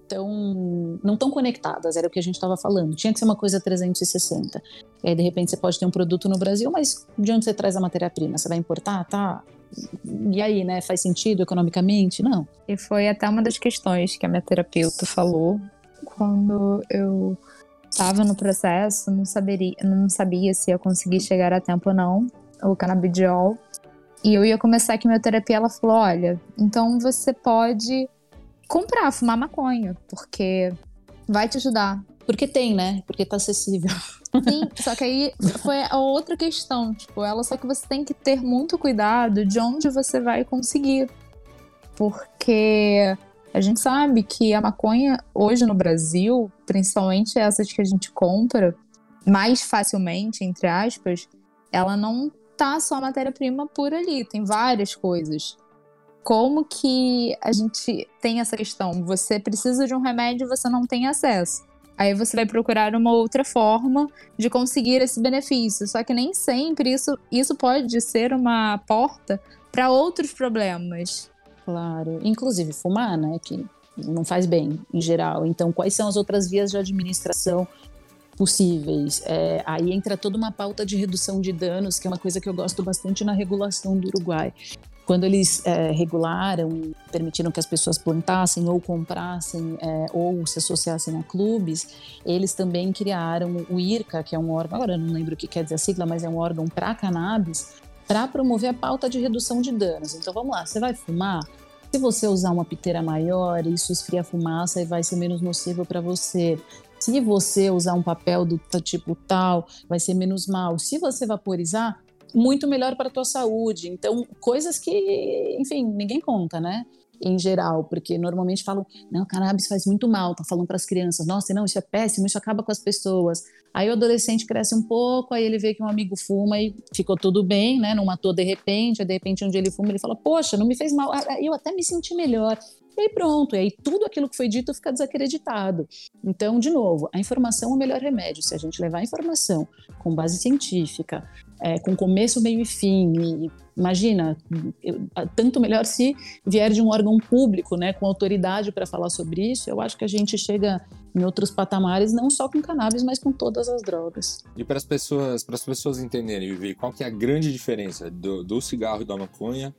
tão, não estão conectadas, era o que a gente estava falando. Tinha que ser uma coisa 360. E aí, de repente, você pode ter um produto no Brasil, mas de onde você traz a matéria-prima? Você vai importar? Tá. E aí, né? Faz sentido economicamente? Não. E foi até uma das questões que a minha terapeuta falou quando eu estava no processo, não, saberia, não sabia se ia conseguir chegar a tempo ou não, o canabidiol. E eu ia começar a quimioterapia, ela falou, olha, então você pode comprar, fumar maconha, porque vai te ajudar. Porque tem, né? Porque tá acessível. Sim, só que aí foi a outra questão, tipo, ela só que você tem que ter muito cuidado de onde você vai conseguir. Porque a gente sabe que a maconha hoje no Brasil, principalmente essas que a gente compra mais facilmente, entre aspas, ela não tá só matéria-prima por ali, tem várias coisas. Como que a gente tem essa questão? Você precisa de um remédio e você não tem acesso. Aí você vai procurar uma outra forma de conseguir esse benefício. Só que nem sempre isso, isso pode ser uma porta para outros problemas. Claro. Inclusive fumar, né? Que não faz bem em geral. Então, quais são as outras vias de administração possíveis. É, aí entra toda uma pauta de redução de danos, que é uma coisa que eu gosto bastante na regulação do Uruguai. Quando eles é, regularam, permitiram que as pessoas plantassem ou comprassem é, ou se associassem a clubes, eles também criaram o IRCA, que é um órgão, agora eu não lembro o que quer dizer a sigla, mas é um órgão para cannabis, para promover a pauta de redução de danos. Então vamos lá, você vai fumar? Se você usar uma piteira maior, isso esfria a fumaça e vai ser menos nocivo para você. Se você usar um papel do tipo tal, vai ser menos mal. Se você vaporizar, muito melhor para a tua saúde. Então, coisas que, enfim, ninguém conta, né? Em geral, porque normalmente falam, não, cannabis faz muito mal, tá falando para as crianças, nossa, não, isso é péssimo, isso acaba com as pessoas. Aí o adolescente cresce um pouco, aí ele vê que um amigo fuma e ficou tudo bem, né? Não matou de repente, aí de repente um dia ele fuma ele fala, poxa, não me fez mal, eu até me senti melhor. E aí pronto, e aí tudo aquilo que foi dito fica desacreditado. Então, de novo, a informação é o melhor remédio. Se a gente levar a informação com base científica, é, com começo, meio e fim, e imagina, eu, tanto melhor se vier de um órgão público, né, com autoridade para falar sobre isso, eu acho que a gente chega em outros patamares, não só com cannabis, mas com todas as drogas. E para as pessoas, para as pessoas entenderem, Vivi, qual que é a grande diferença do, do cigarro e da maconha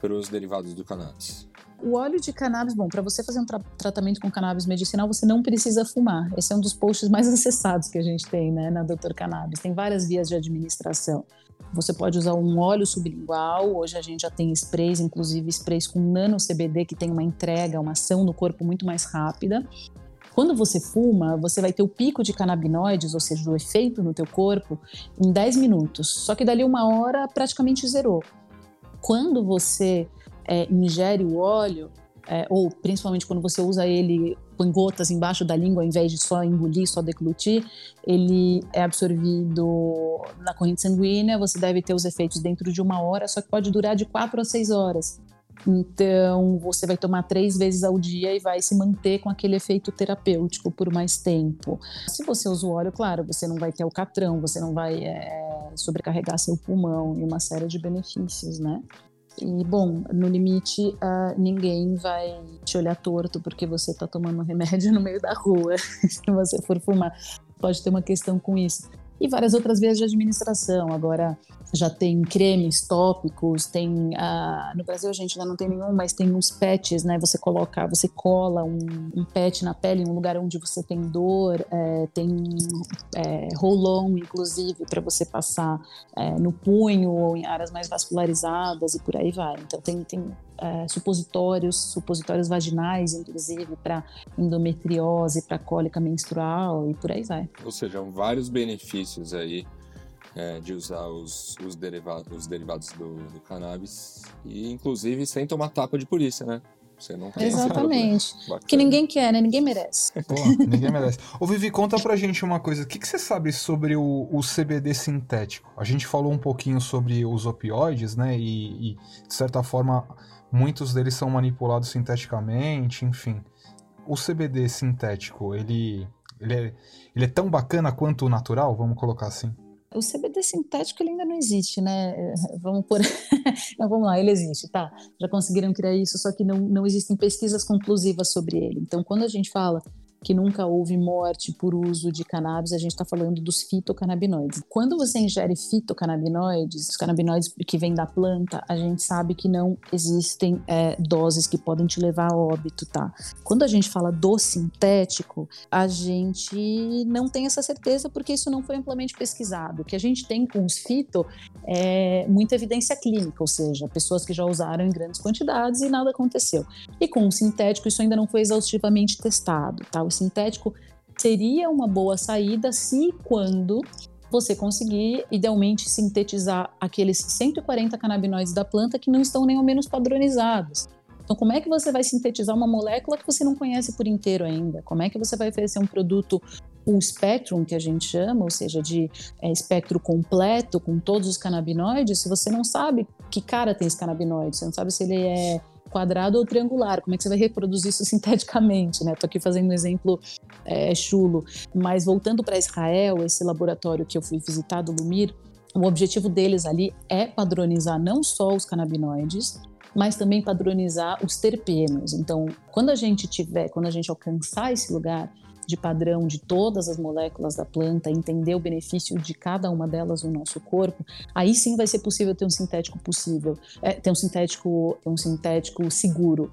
para os derivados do cannabis? O óleo de cannabis, bom, para você fazer um tra tratamento com cannabis medicinal, você não precisa fumar. Esse é um dos posts mais acessados que a gente tem, né, na Doutor Cannabis. Tem várias vias de administração. Você pode usar um óleo sublingual, hoje a gente já tem sprays, inclusive sprays com nano CBD que tem uma entrega, uma ação no corpo muito mais rápida. Quando você fuma, você vai ter o pico de canabinoides, ou seja, o efeito no teu corpo, em 10 minutos. Só que dali uma hora praticamente zerou. Quando você é, ingere o óleo, é, ou principalmente quando você usa ele põe gotas embaixo da língua ao invés de só engolir, só deglutir, ele é absorvido na corrente sanguínea, você deve ter os efeitos dentro de uma hora, só que pode durar de quatro a seis horas. Então, você vai tomar três vezes ao dia e vai se manter com aquele efeito terapêutico por mais tempo. Se você usa o óleo, claro, você não vai ter o catrão, você não vai é, sobrecarregar seu pulmão e uma série de benefícios, né? E, bom, no limite, uh, ninguém vai te olhar torto porque você está tomando remédio no meio da rua. Se você for fumar, pode ter uma questão com isso e várias outras vias de administração. Agora já tem cremes tópicos, tem uh, no Brasil a gente ainda não tem nenhum, mas tem uns patches, né? Você coloca, você cola um, um patch na pele em um lugar onde você tem dor, é, tem é, roll-on, inclusive, para você passar é, no punho ou em áreas mais vascularizadas e por aí vai. Então tem, tem é, supositórios, supositórios vaginais, inclusive, para endometriose, para cólica menstrual e por aí vai. Ou seja, vários benefícios aí é, de usar os, os, derivados, os derivados do, do, cannabis e, inclusive, sem tomar tapa de polícia, né? Você não tem Exatamente. Que ninguém quer, né? Ninguém merece. Pô, ninguém merece. Ô, Vivi, conta pra gente uma coisa. O que, que você sabe sobre o, o, CBD sintético? A gente falou um pouquinho sobre os opioides, né? E, e de certa forma, Muitos deles são manipulados sinteticamente, enfim. O CBD sintético, ele, ele, é, ele é tão bacana quanto o natural, vamos colocar assim? O CBD sintético ele ainda não existe, né? Vamos por. não, vamos lá, ele existe, tá? Já conseguiram criar isso, só que não, não existem pesquisas conclusivas sobre ele. Então, quando a gente fala que nunca houve morte por uso de cannabis, a gente está falando dos fitocannabinoides. Quando você ingere fitocannabinoides, os canabinoides que vêm da planta, a gente sabe que não existem é, doses que podem te levar a óbito, tá? Quando a gente fala do sintético, a gente não tem essa certeza porque isso não foi amplamente pesquisado. O que a gente tem com os fito é muita evidência clínica, ou seja, pessoas que já usaram em grandes quantidades e nada aconteceu. E com o sintético, isso ainda não foi exaustivamente testado, tá? Sintético seria uma boa saída se quando você conseguir, idealmente, sintetizar aqueles 140 canabinoides da planta que não estão nem ao menos padronizados. Então, como é que você vai sintetizar uma molécula que você não conhece por inteiro ainda? Como é que você vai oferecer um produto full spectrum, que a gente chama, ou seja, de é, espectro completo com todos os canabinoides, se você não sabe que cara tem esse canabinoide, você não sabe se ele é quadrado ou triangular, como é que você vai reproduzir isso sinteticamente, né? Tô aqui fazendo um exemplo é, chulo, mas voltando para Israel, esse laboratório que eu fui visitar do Lumir, o objetivo deles ali é padronizar não só os canabinoides, mas também padronizar os terpenos. Então, quando a gente tiver, quando a gente alcançar esse lugar de padrão de todas as moléculas da planta, entender o benefício de cada uma delas no nosso corpo, aí sim vai ser possível ter um sintético possível, é, ter um sintético, um sintético seguro.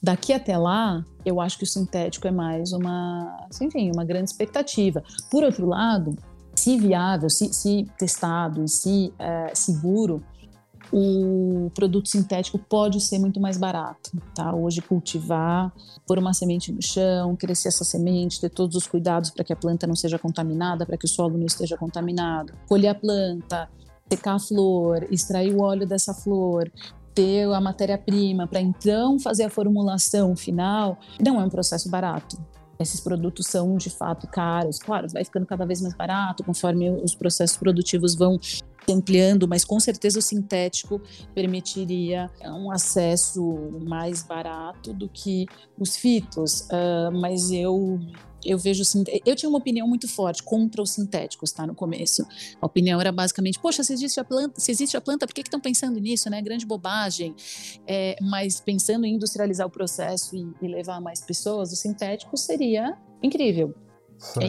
Daqui até lá, eu acho que o sintético é mais uma, enfim, uma grande expectativa. Por outro lado, se viável, se, se testado e se é, seguro, o produto sintético pode ser muito mais barato, tá? Hoje cultivar, pôr uma semente no chão, crescer essa semente, ter todos os cuidados para que a planta não seja contaminada, para que o solo não esteja contaminado, colher a planta, secar a flor, extrair o óleo dessa flor, ter a matéria-prima para então fazer a formulação final, não é um processo barato. Esses produtos são de fato caros, claro, vai ficando cada vez mais barato conforme os processos produtivos vão ampliando, mas com certeza o sintético permitiria um acesso mais barato do que os fitos. Uh, mas eu eu vejo eu tinha uma opinião muito forte contra os sintéticos, tá? No começo, a opinião era basicamente, poxa, se existe a planta, se existe a planta, por que estão pensando nisso, né? Grande bobagem. É, mas pensando em industrializar o processo e, e levar mais pessoas, o sintético seria incrível.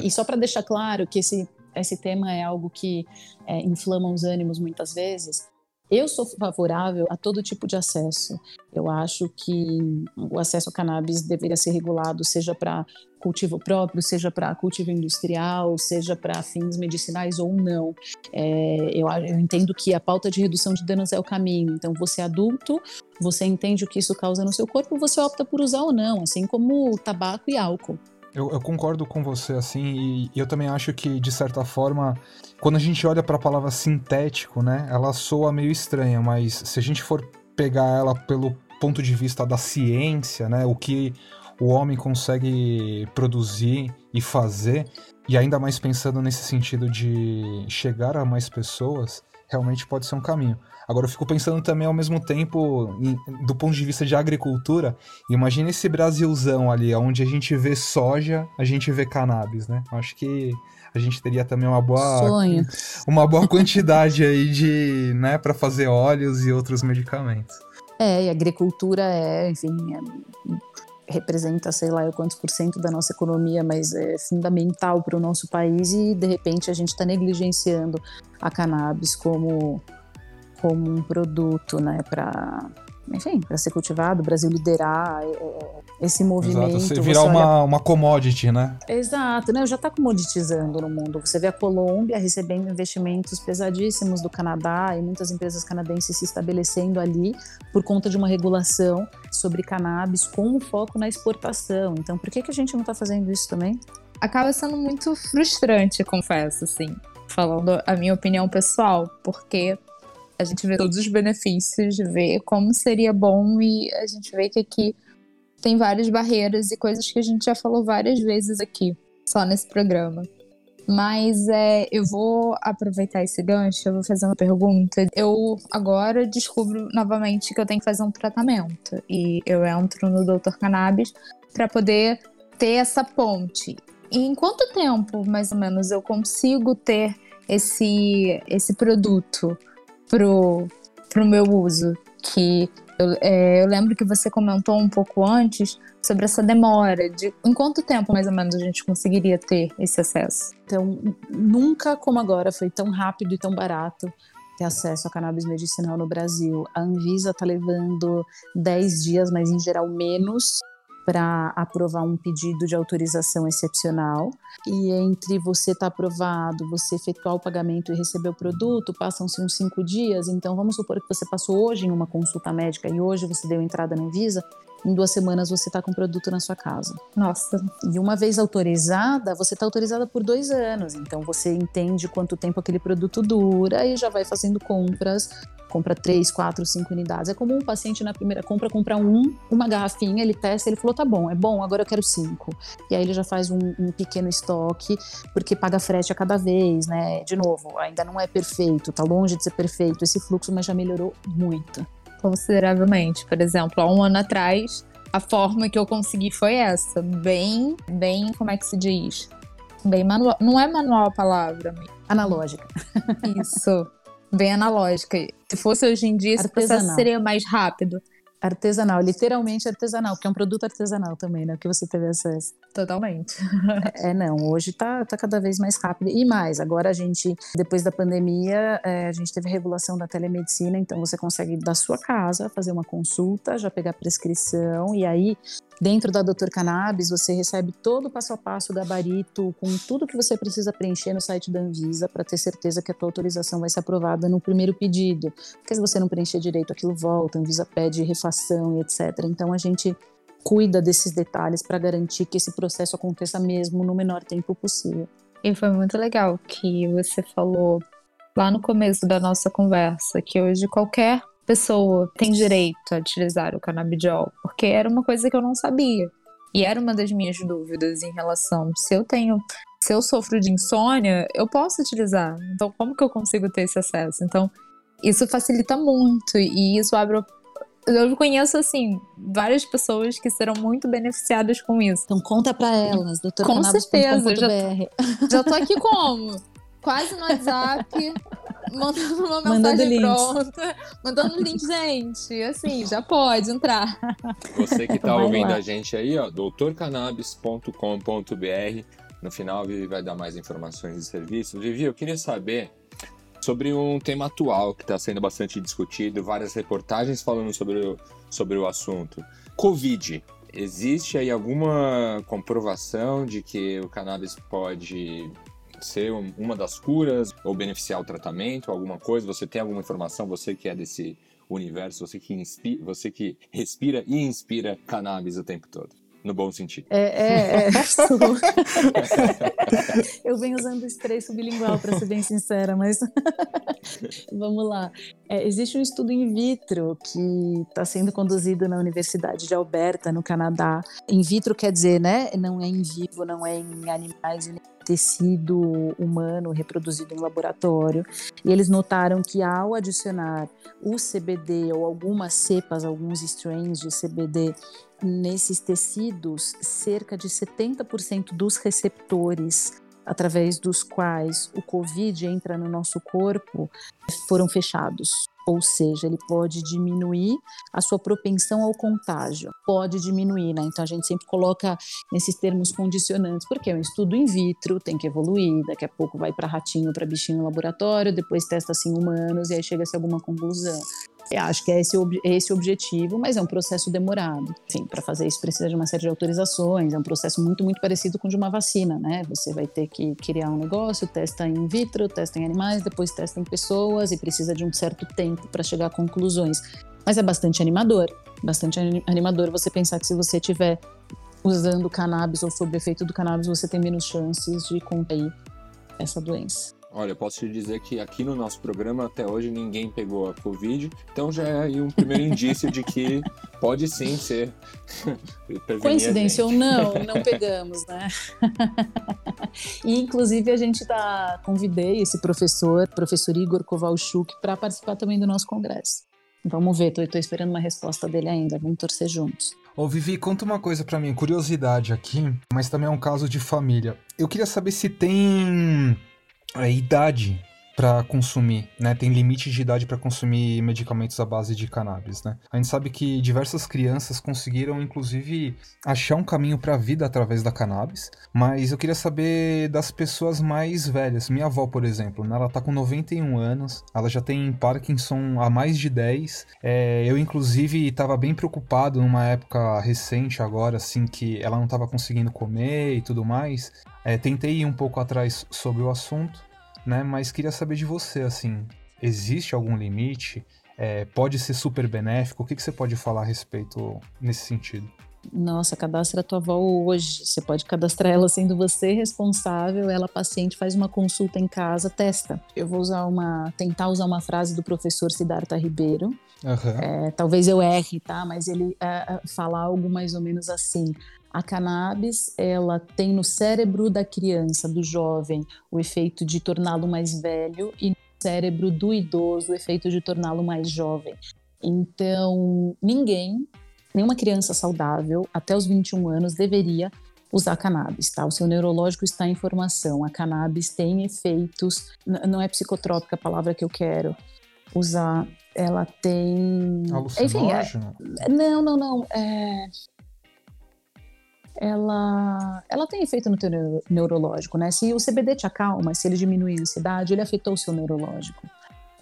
E só para deixar claro que esse esse tema é algo que é, inflama os ânimos muitas vezes. Eu sou favorável a todo tipo de acesso. Eu acho que o acesso ao cannabis deveria ser regulado, seja para cultivo próprio, seja para cultivo industrial, seja para fins medicinais ou não. É, eu, eu, entendo que a pauta de redução de danos é o caminho. Então, você é adulto, você entende o que isso causa no seu corpo, você opta por usar ou não, assim como tabaco e álcool. Eu, eu, concordo com você, assim, e, eu também acho que, de certa forma, quando a gente olha para a palavra sintético, né, ela soa meio estranha, mas se a gente for pegar ela pelo ponto de vista da ciência, né, o que o homem consegue produzir e fazer, e ainda mais pensando nesse sentido de chegar a mais pessoas, realmente pode ser um caminho. Agora eu fico pensando também ao mesmo tempo, em, do ponto de vista de agricultura, imagina esse Brasilzão ali, onde a gente vê soja, a gente vê cannabis, né? Acho que a gente teria também uma boa Sonho. uma boa quantidade aí de, né, para fazer óleos e outros medicamentos. É, e agricultura é, enfim, é, representa, sei lá, quantos por cento da nossa economia, mas é fundamental para o nosso país e de repente a gente está negligenciando a cannabis como como um produto, né, para enfim, para ser cultivado, o Brasil liderar é, é, esse movimento. Exato, você virar uma, olha... uma commodity, né? Exato, né? Já está comoditizando no mundo. Você vê a Colômbia recebendo investimentos pesadíssimos do Canadá e muitas empresas canadenses se estabelecendo ali por conta de uma regulação sobre cannabis com foco na exportação. Então, por que, que a gente não está fazendo isso também? Acaba sendo muito frustrante, confesso, assim, falando a minha opinião pessoal, porque a gente vê todos os benefícios, vê como seria bom e a gente vê que aqui tem várias barreiras e coisas que a gente já falou várias vezes aqui, só nesse programa. Mas é, eu vou aproveitar esse gancho, eu vou fazer uma pergunta. Eu agora descubro novamente que eu tenho que fazer um tratamento. E eu entro no Dr. Cannabis para poder ter essa ponte. E em quanto tempo, mais ou menos, eu consigo ter esse, esse produto? Pro, pro meu uso. Que eu, é, eu lembro que você comentou um pouco antes sobre essa demora, de em quanto tempo mais ou menos a gente conseguiria ter esse acesso? Então, nunca como agora foi tão rápido e tão barato ter acesso a cannabis medicinal no Brasil. A Anvisa está levando 10 dias, mas em geral menos, para aprovar um pedido de autorização excepcional. E entre você estar tá aprovado, você efetuar o pagamento e receber o produto, passam-se uns cinco dias. Então, vamos supor que você passou hoje em uma consulta médica e hoje você deu entrada na Anvisa. Em duas semanas você está com o produto na sua casa. Nossa. E uma vez autorizada, você está autorizada por dois anos. Então você entende quanto tempo aquele produto dura e já vai fazendo compras compra três, quatro, cinco unidades. É comum um paciente na primeira compra comprar um, uma garrafinha, ele testa, ele falou, tá bom, é bom, agora eu quero cinco. E aí ele já faz um, um pequeno estoque, porque paga frete a cada vez, né? De novo, ainda não é perfeito, tá longe de ser perfeito esse fluxo, mas já melhorou muito. Consideravelmente. Por exemplo, há um ano atrás, a forma que eu consegui foi essa, bem, bem, como é que se diz? Bem manual, não é manual a palavra, analógica. Isso bem analógica. Se fosse hoje em dia, esse processo seria mais rápido. Artesanal, literalmente artesanal, porque é um produto artesanal também, né? Que você teve acesso. Totalmente. é, não, hoje tá, tá cada vez mais rápido. E mais, agora a gente, depois da pandemia, é, a gente teve regulação da telemedicina, então você consegue da sua casa fazer uma consulta, já pegar prescrição, e aí Dentro da Doutor Cannabis, você recebe todo o passo a passo, o gabarito, com tudo que você precisa preencher no site da Anvisa para ter certeza que a tua autorização vai ser aprovada no primeiro pedido. Porque se você não preencher direito, aquilo volta, a Anvisa pede refação e etc. Então a gente cuida desses detalhes para garantir que esse processo aconteça mesmo no menor tempo possível. E foi muito legal que você falou lá no começo da nossa conversa que hoje qualquer pessoa tem direito a utilizar o canabidiol, porque era uma coisa que eu não sabia. E era uma das minhas dúvidas em relação se eu tenho, se eu sofro de insônia, eu posso utilizar. Então, como que eu consigo ter esse acesso? Então, isso facilita muito e isso abre eu conheço, assim, várias pessoas que serão muito beneficiadas com isso. Então conta para elas, doutor Com certeza. Já, já tô aqui como? Quase no WhatsApp, mandando uma mensagem pronta, mandando um link, gente. Assim, já pode entrar. Você que tá ouvindo lá. a gente aí, ó, doutorcannabis.com.br. No final, a Vivi vai dar mais informações de serviço. Vivi, eu queria saber sobre um tema atual que está sendo bastante discutido, várias reportagens falando sobre o, sobre o assunto. Covid. Existe aí alguma comprovação de que o cannabis pode ser uma das curas ou beneficiar o tratamento, alguma coisa? Você tem alguma informação? Você que é desse universo, você que, inspira, você que respira e inspira cannabis o tempo todo. No bom sentido. É, é, é Eu venho usando spray sublingual, para ser bem sincera, mas vamos lá. É, existe um estudo in vitro que está sendo conduzido na Universidade de Alberta, no Canadá. In vitro quer dizer, né? Não é em vivo, não é em animais, tecido humano reproduzido em laboratório, e eles notaram que ao adicionar o CBD ou algumas cepas, alguns strains de CBD nesses tecidos, cerca de 70% dos receptores através dos quais o Covid entra no nosso corpo foram fechados ou seja, ele pode diminuir a sua propensão ao contágio, pode diminuir, né? Então a gente sempre coloca nesses termos condicionantes, porque é um estudo in vitro, tem que evoluir, daqui a pouco vai para ratinho, para bichinho no laboratório, depois testa assim humanos e aí chega-se a alguma conclusão. Eu acho que é esse, é esse objetivo, mas é um processo demorado. Enfim, para fazer isso precisa de uma série de autorizações, é um processo muito, muito parecido com o de uma vacina, né? Você vai ter que criar um negócio, testa in vitro, testa em animais, depois testa em pessoas e precisa de um certo tempo para chegar a conclusões. Mas é bastante animador, bastante animador você pensar que se você tiver usando cannabis ou sob efeito do cannabis, você tem menos chances de contrair essa doença. Olha, eu posso te dizer que aqui no nosso programa até hoje ninguém pegou a Covid, então já é aí um primeiro indício de que pode sim ser. Coincidência ou não, não pegamos, né? e inclusive a gente tá convidei esse professor, professor Igor Kowalchuk, para participar também do nosso congresso. Vamos ver, tô, tô esperando uma resposta dele ainda, vamos torcer juntos. Ô Vivi, conta uma coisa para mim, curiosidade aqui, mas também é um caso de família. Eu queria saber se tem a idade para consumir, né? Tem limite de idade para consumir medicamentos à base de cannabis, né? A gente sabe que diversas crianças conseguiram, inclusive, achar um caminho para a vida através da cannabis, mas eu queria saber das pessoas mais velhas. Minha avó, por exemplo, né? ela tá com 91 anos, ela já tem Parkinson há mais de 10. É, eu, inclusive, estava bem preocupado numa época recente agora, assim, que ela não estava conseguindo comer e tudo mais. É, tentei ir um pouco atrás sobre o assunto, né? Mas queria saber de você, assim, existe algum limite? É, pode ser super benéfico? O que, que você pode falar a respeito nesse sentido? Nossa, cadastra a tua avó hoje. Você pode cadastrar ela sendo você responsável. Ela, paciente, faz uma consulta em casa, testa. Eu vou usar uma, tentar usar uma frase do professor Siddhartha Ribeiro. Uhum. É, talvez eu erre, tá? Mas ele é, é fala algo mais ou menos assim: a cannabis, ela tem no cérebro da criança, do jovem, o efeito de torná-lo mais velho e no cérebro do idoso o efeito de torná-lo mais jovem. Então, ninguém, nenhuma criança saudável até os 21 anos deveria usar cannabis, tá? O seu neurológico está em formação. A cannabis tem efeitos, não é psicotrópica a palavra que eu quero, usar. Ela tem. Enfim, é... não, não, não. É ela, ela tem efeito no teu neurológico, né? Se o CBD te acalma, se ele diminui a ansiedade, ele afetou o seu neurológico.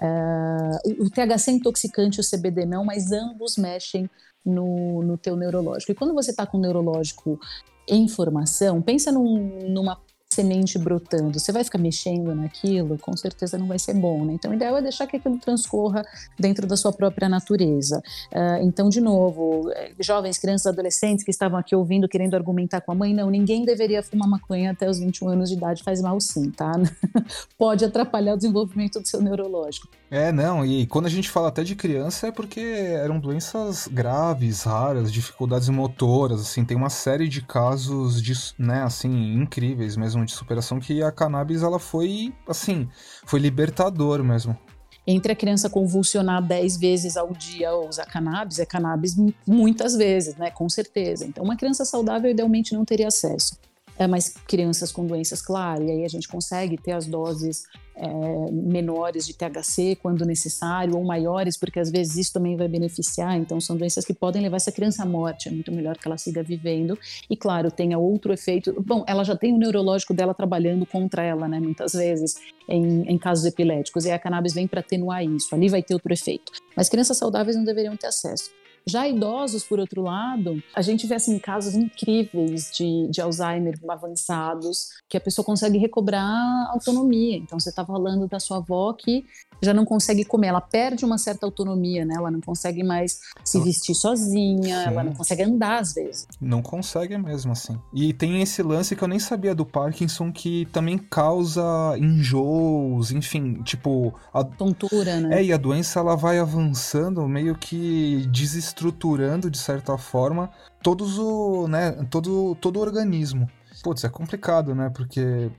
Uh, o, o THC é intoxicante, o CBD não, mas ambos mexem no, no teu neurológico. E quando você está com o neurológico em formação, pensa num, numa semente brotando, você vai ficar mexendo naquilo, com certeza não vai ser bom, né? Então, o ideal é deixar que aquilo transcorra dentro da sua própria natureza. Uh, então, de novo, eh, jovens, crianças, adolescentes que estavam aqui ouvindo, querendo argumentar com a mãe, não, ninguém deveria fumar maconha até os 21 anos de idade, faz mal sim, tá? Pode atrapalhar o desenvolvimento do seu neurológico. É, não, e quando a gente fala até de criança é porque eram doenças graves, raras, dificuldades motoras, assim, tem uma série de casos de, né, assim, incríveis mesmo de superação que a cannabis ela foi, assim, foi libertador mesmo. Entre a criança convulsionar 10 vezes ao dia ou usar cannabis, é cannabis muitas vezes, né, com certeza. Então, uma criança saudável idealmente não teria acesso. É, mas crianças com doenças, claro, e aí a gente consegue ter as doses é, menores de THC quando necessário, ou maiores, porque às vezes isso também vai beneficiar. Então, são doenças que podem levar essa criança à morte. É muito melhor que ela siga vivendo. E, claro, tenha outro efeito. Bom, ela já tem o neurológico dela trabalhando contra ela, né? Muitas vezes, em, em casos epiléticos. E a cannabis vem para atenuar isso. Ali vai ter outro efeito. Mas crianças saudáveis não deveriam ter acesso. Já idosos, por outro lado, a gente vê assim, casos incríveis de, de Alzheimer avançados, que a pessoa consegue recobrar autonomia. Então, você está falando da sua avó que já não consegue comer, ela perde uma certa autonomia, né? Ela não consegue mais se vestir sozinha, Sim. ela não consegue andar às vezes. Não consegue mesmo, assim. E tem esse lance que eu nem sabia do Parkinson que também causa enjoos, enfim, tipo... A... Tontura, né? É, e a doença ela vai avançando, meio que desestruturando, de certa forma, todos o, né, todo, todo o organismo. Putz, é complicado, né? Porque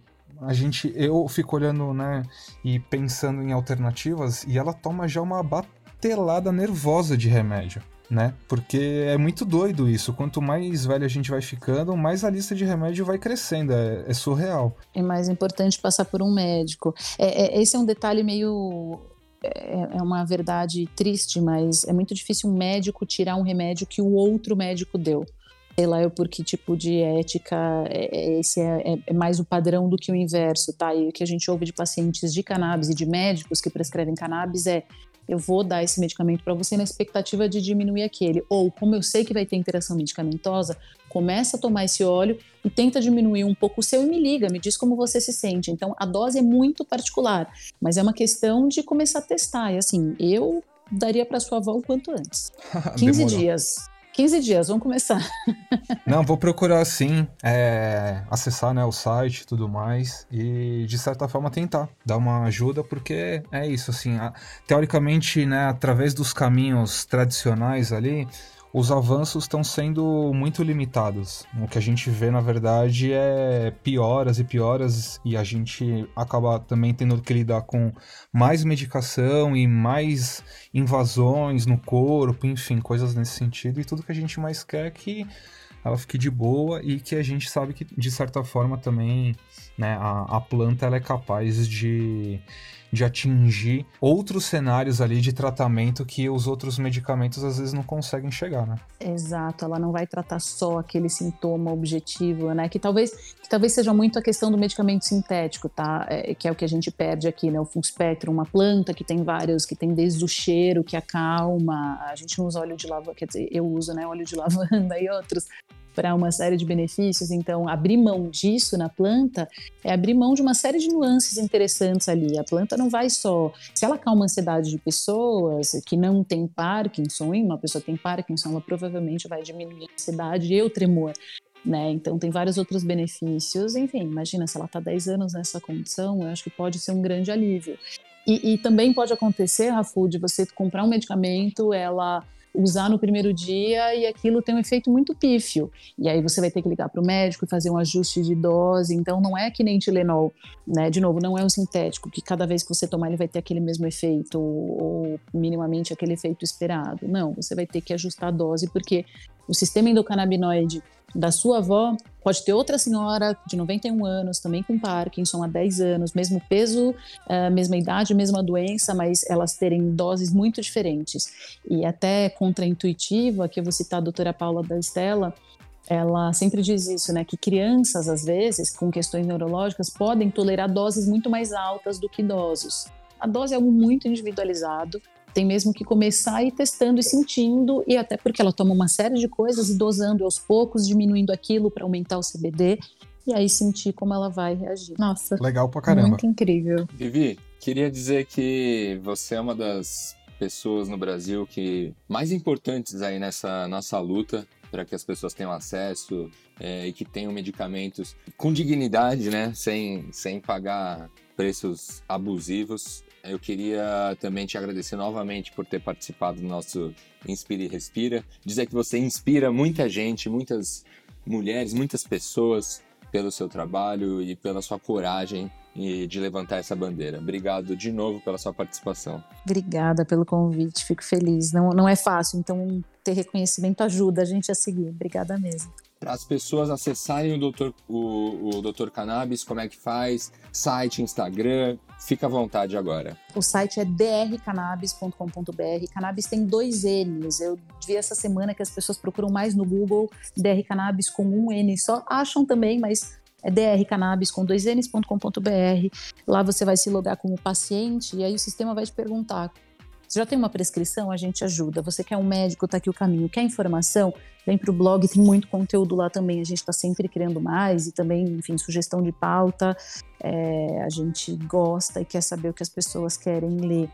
a gente, eu fico olhando, né, e pensando em alternativas, e ela toma já uma batelada nervosa de remédio. Né? Porque é muito doido isso. Quanto mais velho a gente vai ficando, mais a lista de remédio vai crescendo. É, é surreal. É mais importante passar por um médico. É, é, esse é um detalhe meio é, é uma verdade triste, mas é muito difícil um médico tirar um remédio que o outro médico deu sei lá eu por que tipo de ética é, é, esse é, é, é, mais o padrão do que o inverso, tá? E o que a gente ouve de pacientes de cannabis e de médicos que prescrevem cannabis é eu vou dar esse medicamento para você na expectativa de diminuir aquele. Ou, como eu sei que vai ter interação medicamentosa, começa a tomar esse óleo e tenta diminuir um pouco o seu e me liga, me diz como você se sente. Então, a dose é muito particular, mas é uma questão de começar a testar. E assim, eu daria para sua avó o quanto antes. 15 dias. 15 dias, vamos começar. Não, vou procurar sim, é, acessar né, o site e tudo mais, e de certa forma tentar dar uma ajuda, porque é isso, assim, a, teoricamente, né, através dos caminhos tradicionais ali, os avanços estão sendo muito limitados. O que a gente vê, na verdade, é pioras e pioras, e a gente acaba também tendo que lidar com mais medicação e mais invasões no corpo, enfim, coisas nesse sentido. E tudo que a gente mais quer é que ela fique de boa e que a gente sabe que, de certa forma, também né, a, a planta ela é capaz de de atingir outros cenários ali de tratamento que os outros medicamentos às vezes não conseguem chegar, né? Exato, ela não vai tratar só aquele sintoma objetivo, né? Que talvez, que talvez seja muito a questão do medicamento sintético, tá? É, que é o que a gente perde aqui, né? O full spectrum, uma planta que tem vários, que tem desde o cheiro que acalma, a gente não usa óleo de lavanda, quer dizer, eu uso, né? Óleo de lavanda e outros para uma série de benefícios. Então, abrir mão disso na planta é abrir mão de uma série de nuances interessantes ali. A planta não vai só. Se ela calma a ansiedade de pessoas que não têm Parkinson, uma pessoa tem Parkinson, ela provavelmente vai diminuir a ansiedade e o tremor. Né? Então tem vários outros benefícios. Enfim, imagina se ela está 10 anos nessa condição, eu acho que pode ser um grande alívio. E, e também pode acontecer, Rafu, de você comprar um medicamento, ela usar no primeiro dia e aquilo tem um efeito muito pífio. E aí você vai ter que ligar para o médico e fazer um ajuste de dose. Então não é que nem Tilenol, né? De novo, não é um sintético que cada vez que você tomar ele vai ter aquele mesmo efeito ou minimamente aquele efeito esperado. Não, você vai ter que ajustar a dose porque o sistema endocannabinoide da sua avó pode ter outra senhora de 91 anos, também com Parkinson há 10 anos, mesmo peso, uh, mesma idade, mesma doença, mas elas terem doses muito diferentes. E até contraintuitivo, aqui eu vou citar a doutora Paula da Estela, ela sempre diz isso, né, que crianças, às vezes, com questões neurológicas, podem tolerar doses muito mais altas do que idosos. A dose é algo muito individualizado, tem mesmo que começar a ir testando e sentindo, e até porque ela toma uma série de coisas e dosando aos poucos, diminuindo aquilo para aumentar o CBD, e aí sentir como ela vai reagir. Nossa. Legal pra caramba. Muito incrível. Vivi, queria dizer que você é uma das pessoas no Brasil que mais importantes aí nessa nossa luta para que as pessoas tenham acesso é, e que tenham medicamentos com dignidade, né? Sem, sem pagar preços abusivos. Eu queria também te agradecer novamente por ter participado do nosso Inspire e Respira. Dizer que você inspira muita gente, muitas mulheres, muitas pessoas pelo seu trabalho e pela sua coragem de levantar essa bandeira. Obrigado de novo pela sua participação. Obrigada pelo convite, fico feliz. Não, não é fácil, então ter reconhecimento ajuda a gente a seguir. Obrigada mesmo. Para as pessoas acessarem o Doutor, o, o Doutor Cannabis, como é que faz? Site, Instagram, fica à vontade agora. O site é drcannabis.com.br. Cannabis tem dois N's. Eu vi essa semana que as pessoas procuram mais no Google DR Cannabis com um N só. Acham também, mas é drcannabis com dois N's.com.br. Lá você vai se logar como paciente e aí o sistema vai te perguntar você já tem uma prescrição, a gente ajuda. Você quer um médico, tá aqui o caminho. Quer informação? Vem para o blog, tem muito conteúdo lá também. A gente está sempre criando mais e também, enfim, sugestão de pauta. É, a gente gosta e quer saber o que as pessoas querem ler.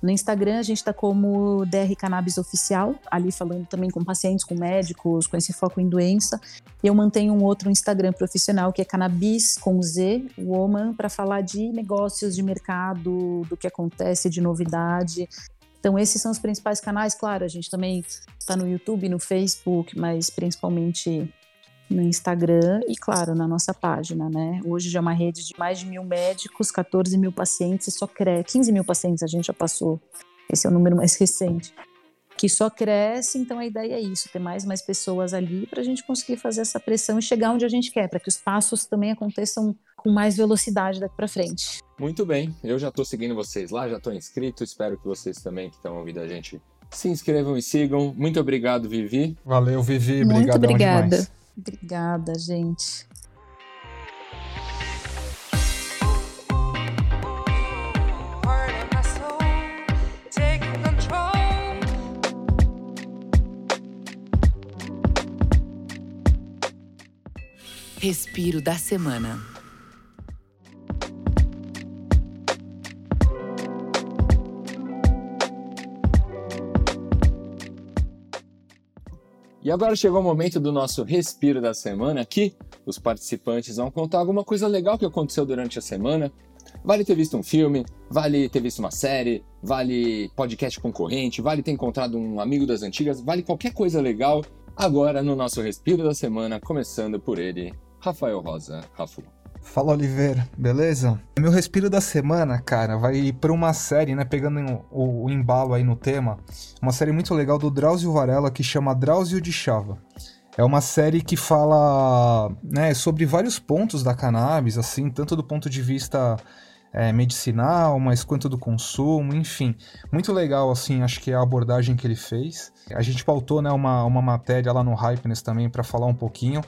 No Instagram a gente está como DR Cannabis Oficial, ali falando também com pacientes, com médicos, com esse foco em doença. Eu mantenho um outro Instagram profissional que é Cannabis com Z, Woman, para falar de negócios, de mercado, do que acontece, de novidade. Então, esses são os principais canais. Claro, a gente também está no YouTube, no Facebook, mas principalmente no Instagram e, claro, na nossa página, né? Hoje já é uma rede de mais de mil médicos, 14 mil pacientes e só cresce. 15 mil pacientes a gente já passou. Esse é o número mais recente. Que só cresce, então a ideia é isso: ter mais e mais pessoas ali para a gente conseguir fazer essa pressão e chegar onde a gente quer, para que os passos também aconteçam com mais velocidade daqui para frente. Muito bem, eu já estou seguindo vocês lá, já estou inscrito, espero que vocês também que estão ouvindo a gente se inscrevam e sigam. Muito obrigado, Vivi. Valeu, Vivi. Muito obrigada. Demais. Obrigada, gente. Respiro da semana. E agora chegou o momento do nosso respiro da semana. Aqui, os participantes vão contar alguma coisa legal que aconteceu durante a semana. Vale ter visto um filme, vale ter visto uma série, vale podcast concorrente, vale ter encontrado um amigo das antigas, vale qualquer coisa legal. Agora no nosso respiro da semana, começando por ele, Rafael Rosa, Rafu. Fala Oliveira, beleza? Meu respiro da semana, cara, vai para uma série, né? Pegando o, o, embalo aí no tema, uma série muito legal do Drauzio Varela que chama Drauzio de Chava. É uma série que fala né, sobre vários pontos da cannabis, assim, tanto do ponto de vista é, medicinal, mas quanto do consumo, enfim. Muito legal, assim, acho que é a abordagem que ele fez. A gente pautou né, uma, uma matéria lá no Hypeness também para falar um pouquinho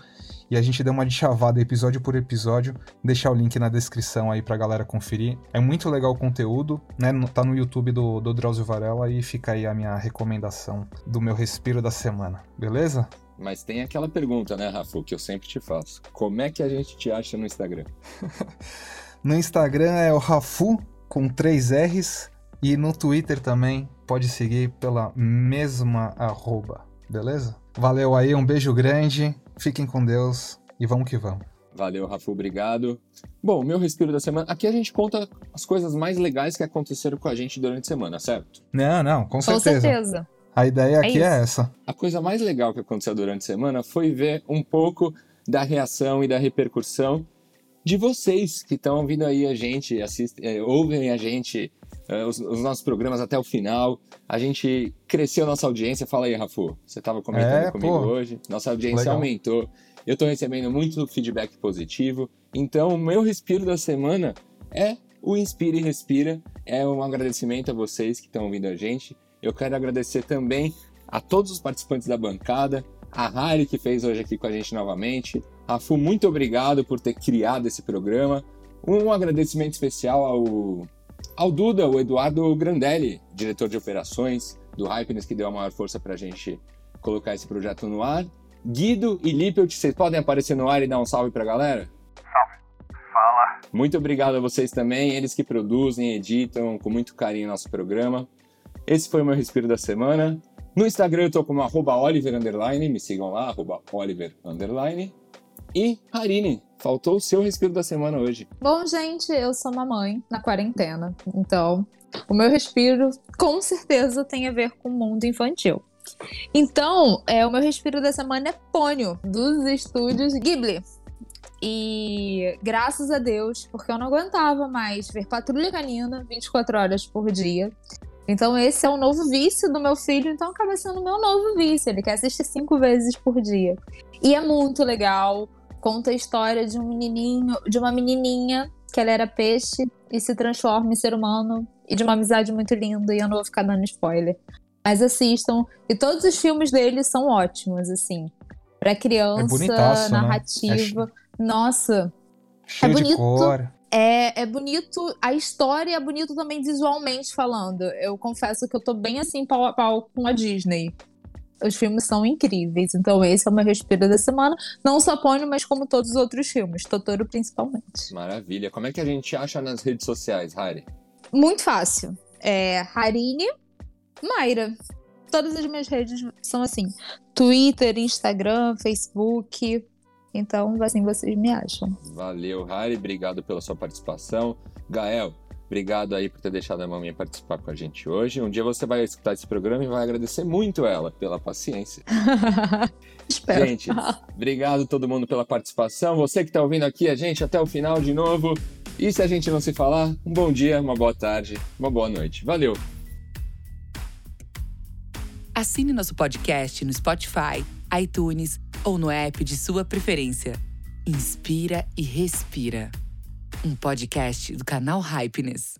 e a gente deu uma de chavada episódio por episódio. Deixar o link na descrição aí pra galera conferir. É muito legal o conteúdo, né? Tá no YouTube do, do Drauzio Varela e fica aí a minha recomendação do meu respiro da semana, beleza? Mas tem aquela pergunta, né, Rafa, que eu sempre te faço. Como é que a gente te acha no Instagram? no Instagram é o Rafu com três R's e no Twitter também pode seguir pela mesma arroba, beleza? Valeu aí, um beijo grande Fiquem com Deus e vamos que vamos. Valeu, Rafa, obrigado. Bom, meu respiro da semana. Aqui a gente conta as coisas mais legais que aconteceram com a gente durante a semana, certo? Não, não, com certeza. Com certeza. A ideia é aqui é, é essa. A coisa mais legal que aconteceu durante a semana foi ver um pouco da reação e da repercussão de vocês que estão ouvindo aí a gente, assistem, é, ouvem a gente os, os, nossos programas até o final. A gente cresceu nossa audiência. Fala aí, Rafu. Você estava comentando é, comigo pô, hoje. Nossa audiência legal. aumentou. Eu estou recebendo muito feedback positivo. Então, o meu respiro da semana é o Inspira e Respira. É um agradecimento a vocês que estão ouvindo a gente. Eu quero agradecer também a todos os participantes da bancada, a Harry que fez hoje aqui com a gente novamente. Rafu, muito obrigado por ter criado esse programa. Um agradecimento especial ao, ao Duda, o Eduardo Grandelli, diretor de operações do Hypeness, que deu a maior força para a gente colocar esse projeto no ar. Guido e Lippelt, vocês podem aparecer no ar e dar um salve para a galera? Salve. Fala. Muito obrigado a vocês também, eles que produzem, editam com muito carinho nosso programa. Esse foi o meu respiro da semana. No Instagram eu tô como arroba Oliver underline, me sigam lá, arroba Oliver underline. E Harine, faltou o seu respiro da semana hoje. Bom, gente, eu sou mamãe na quarentena, então o meu respiro com certeza tem a ver com o mundo infantil. Então, é, o meu respiro da semana é Pônio, dos estúdios Ghibli. E graças a Deus, porque eu não aguentava mais ver Patrulha Canina 24 horas por dia. Então, esse é o novo vício do meu filho, então acaba sendo o meu novo vício. Ele quer assistir cinco vezes por dia. E é muito legal. Conta a história de um menininho, de uma menininha que ela era peixe e se transforma em ser humano e de uma amizade muito linda. E eu não vou ficar dando spoiler. Mas assistam. E todos os filmes dele são ótimos, assim. Pra criança, é narrativa. Né? É... Nossa. É bonito. É, é bonito, a história é bonito também visualmente falando. Eu confesso que eu tô bem assim pau a pau com a Disney. Os filmes são incríveis, então esse é o meu respiro da semana. Não só Pônio, mas como todos os outros filmes, Totoro principalmente. Maravilha. Como é que a gente acha nas redes sociais, Hari? Muito fácil. É Harine Mayra. Todas as minhas redes são assim: Twitter, Instagram, Facebook. Então, assim vocês me acham. Valeu, Harry. Obrigado pela sua participação. Gael, obrigado aí por ter deixado a maminha participar com a gente hoje. Um dia você vai escutar esse programa e vai agradecer muito ela pela paciência. Espero. Gente, obrigado todo mundo pela participação. Você que está ouvindo aqui a gente até o final de novo. E se a gente não se falar, um bom dia, uma boa tarde, uma boa noite. Valeu! Assine nosso podcast no Spotify, iTunes ou no app de sua preferência. Inspira e respira. Um podcast do canal Hypeness.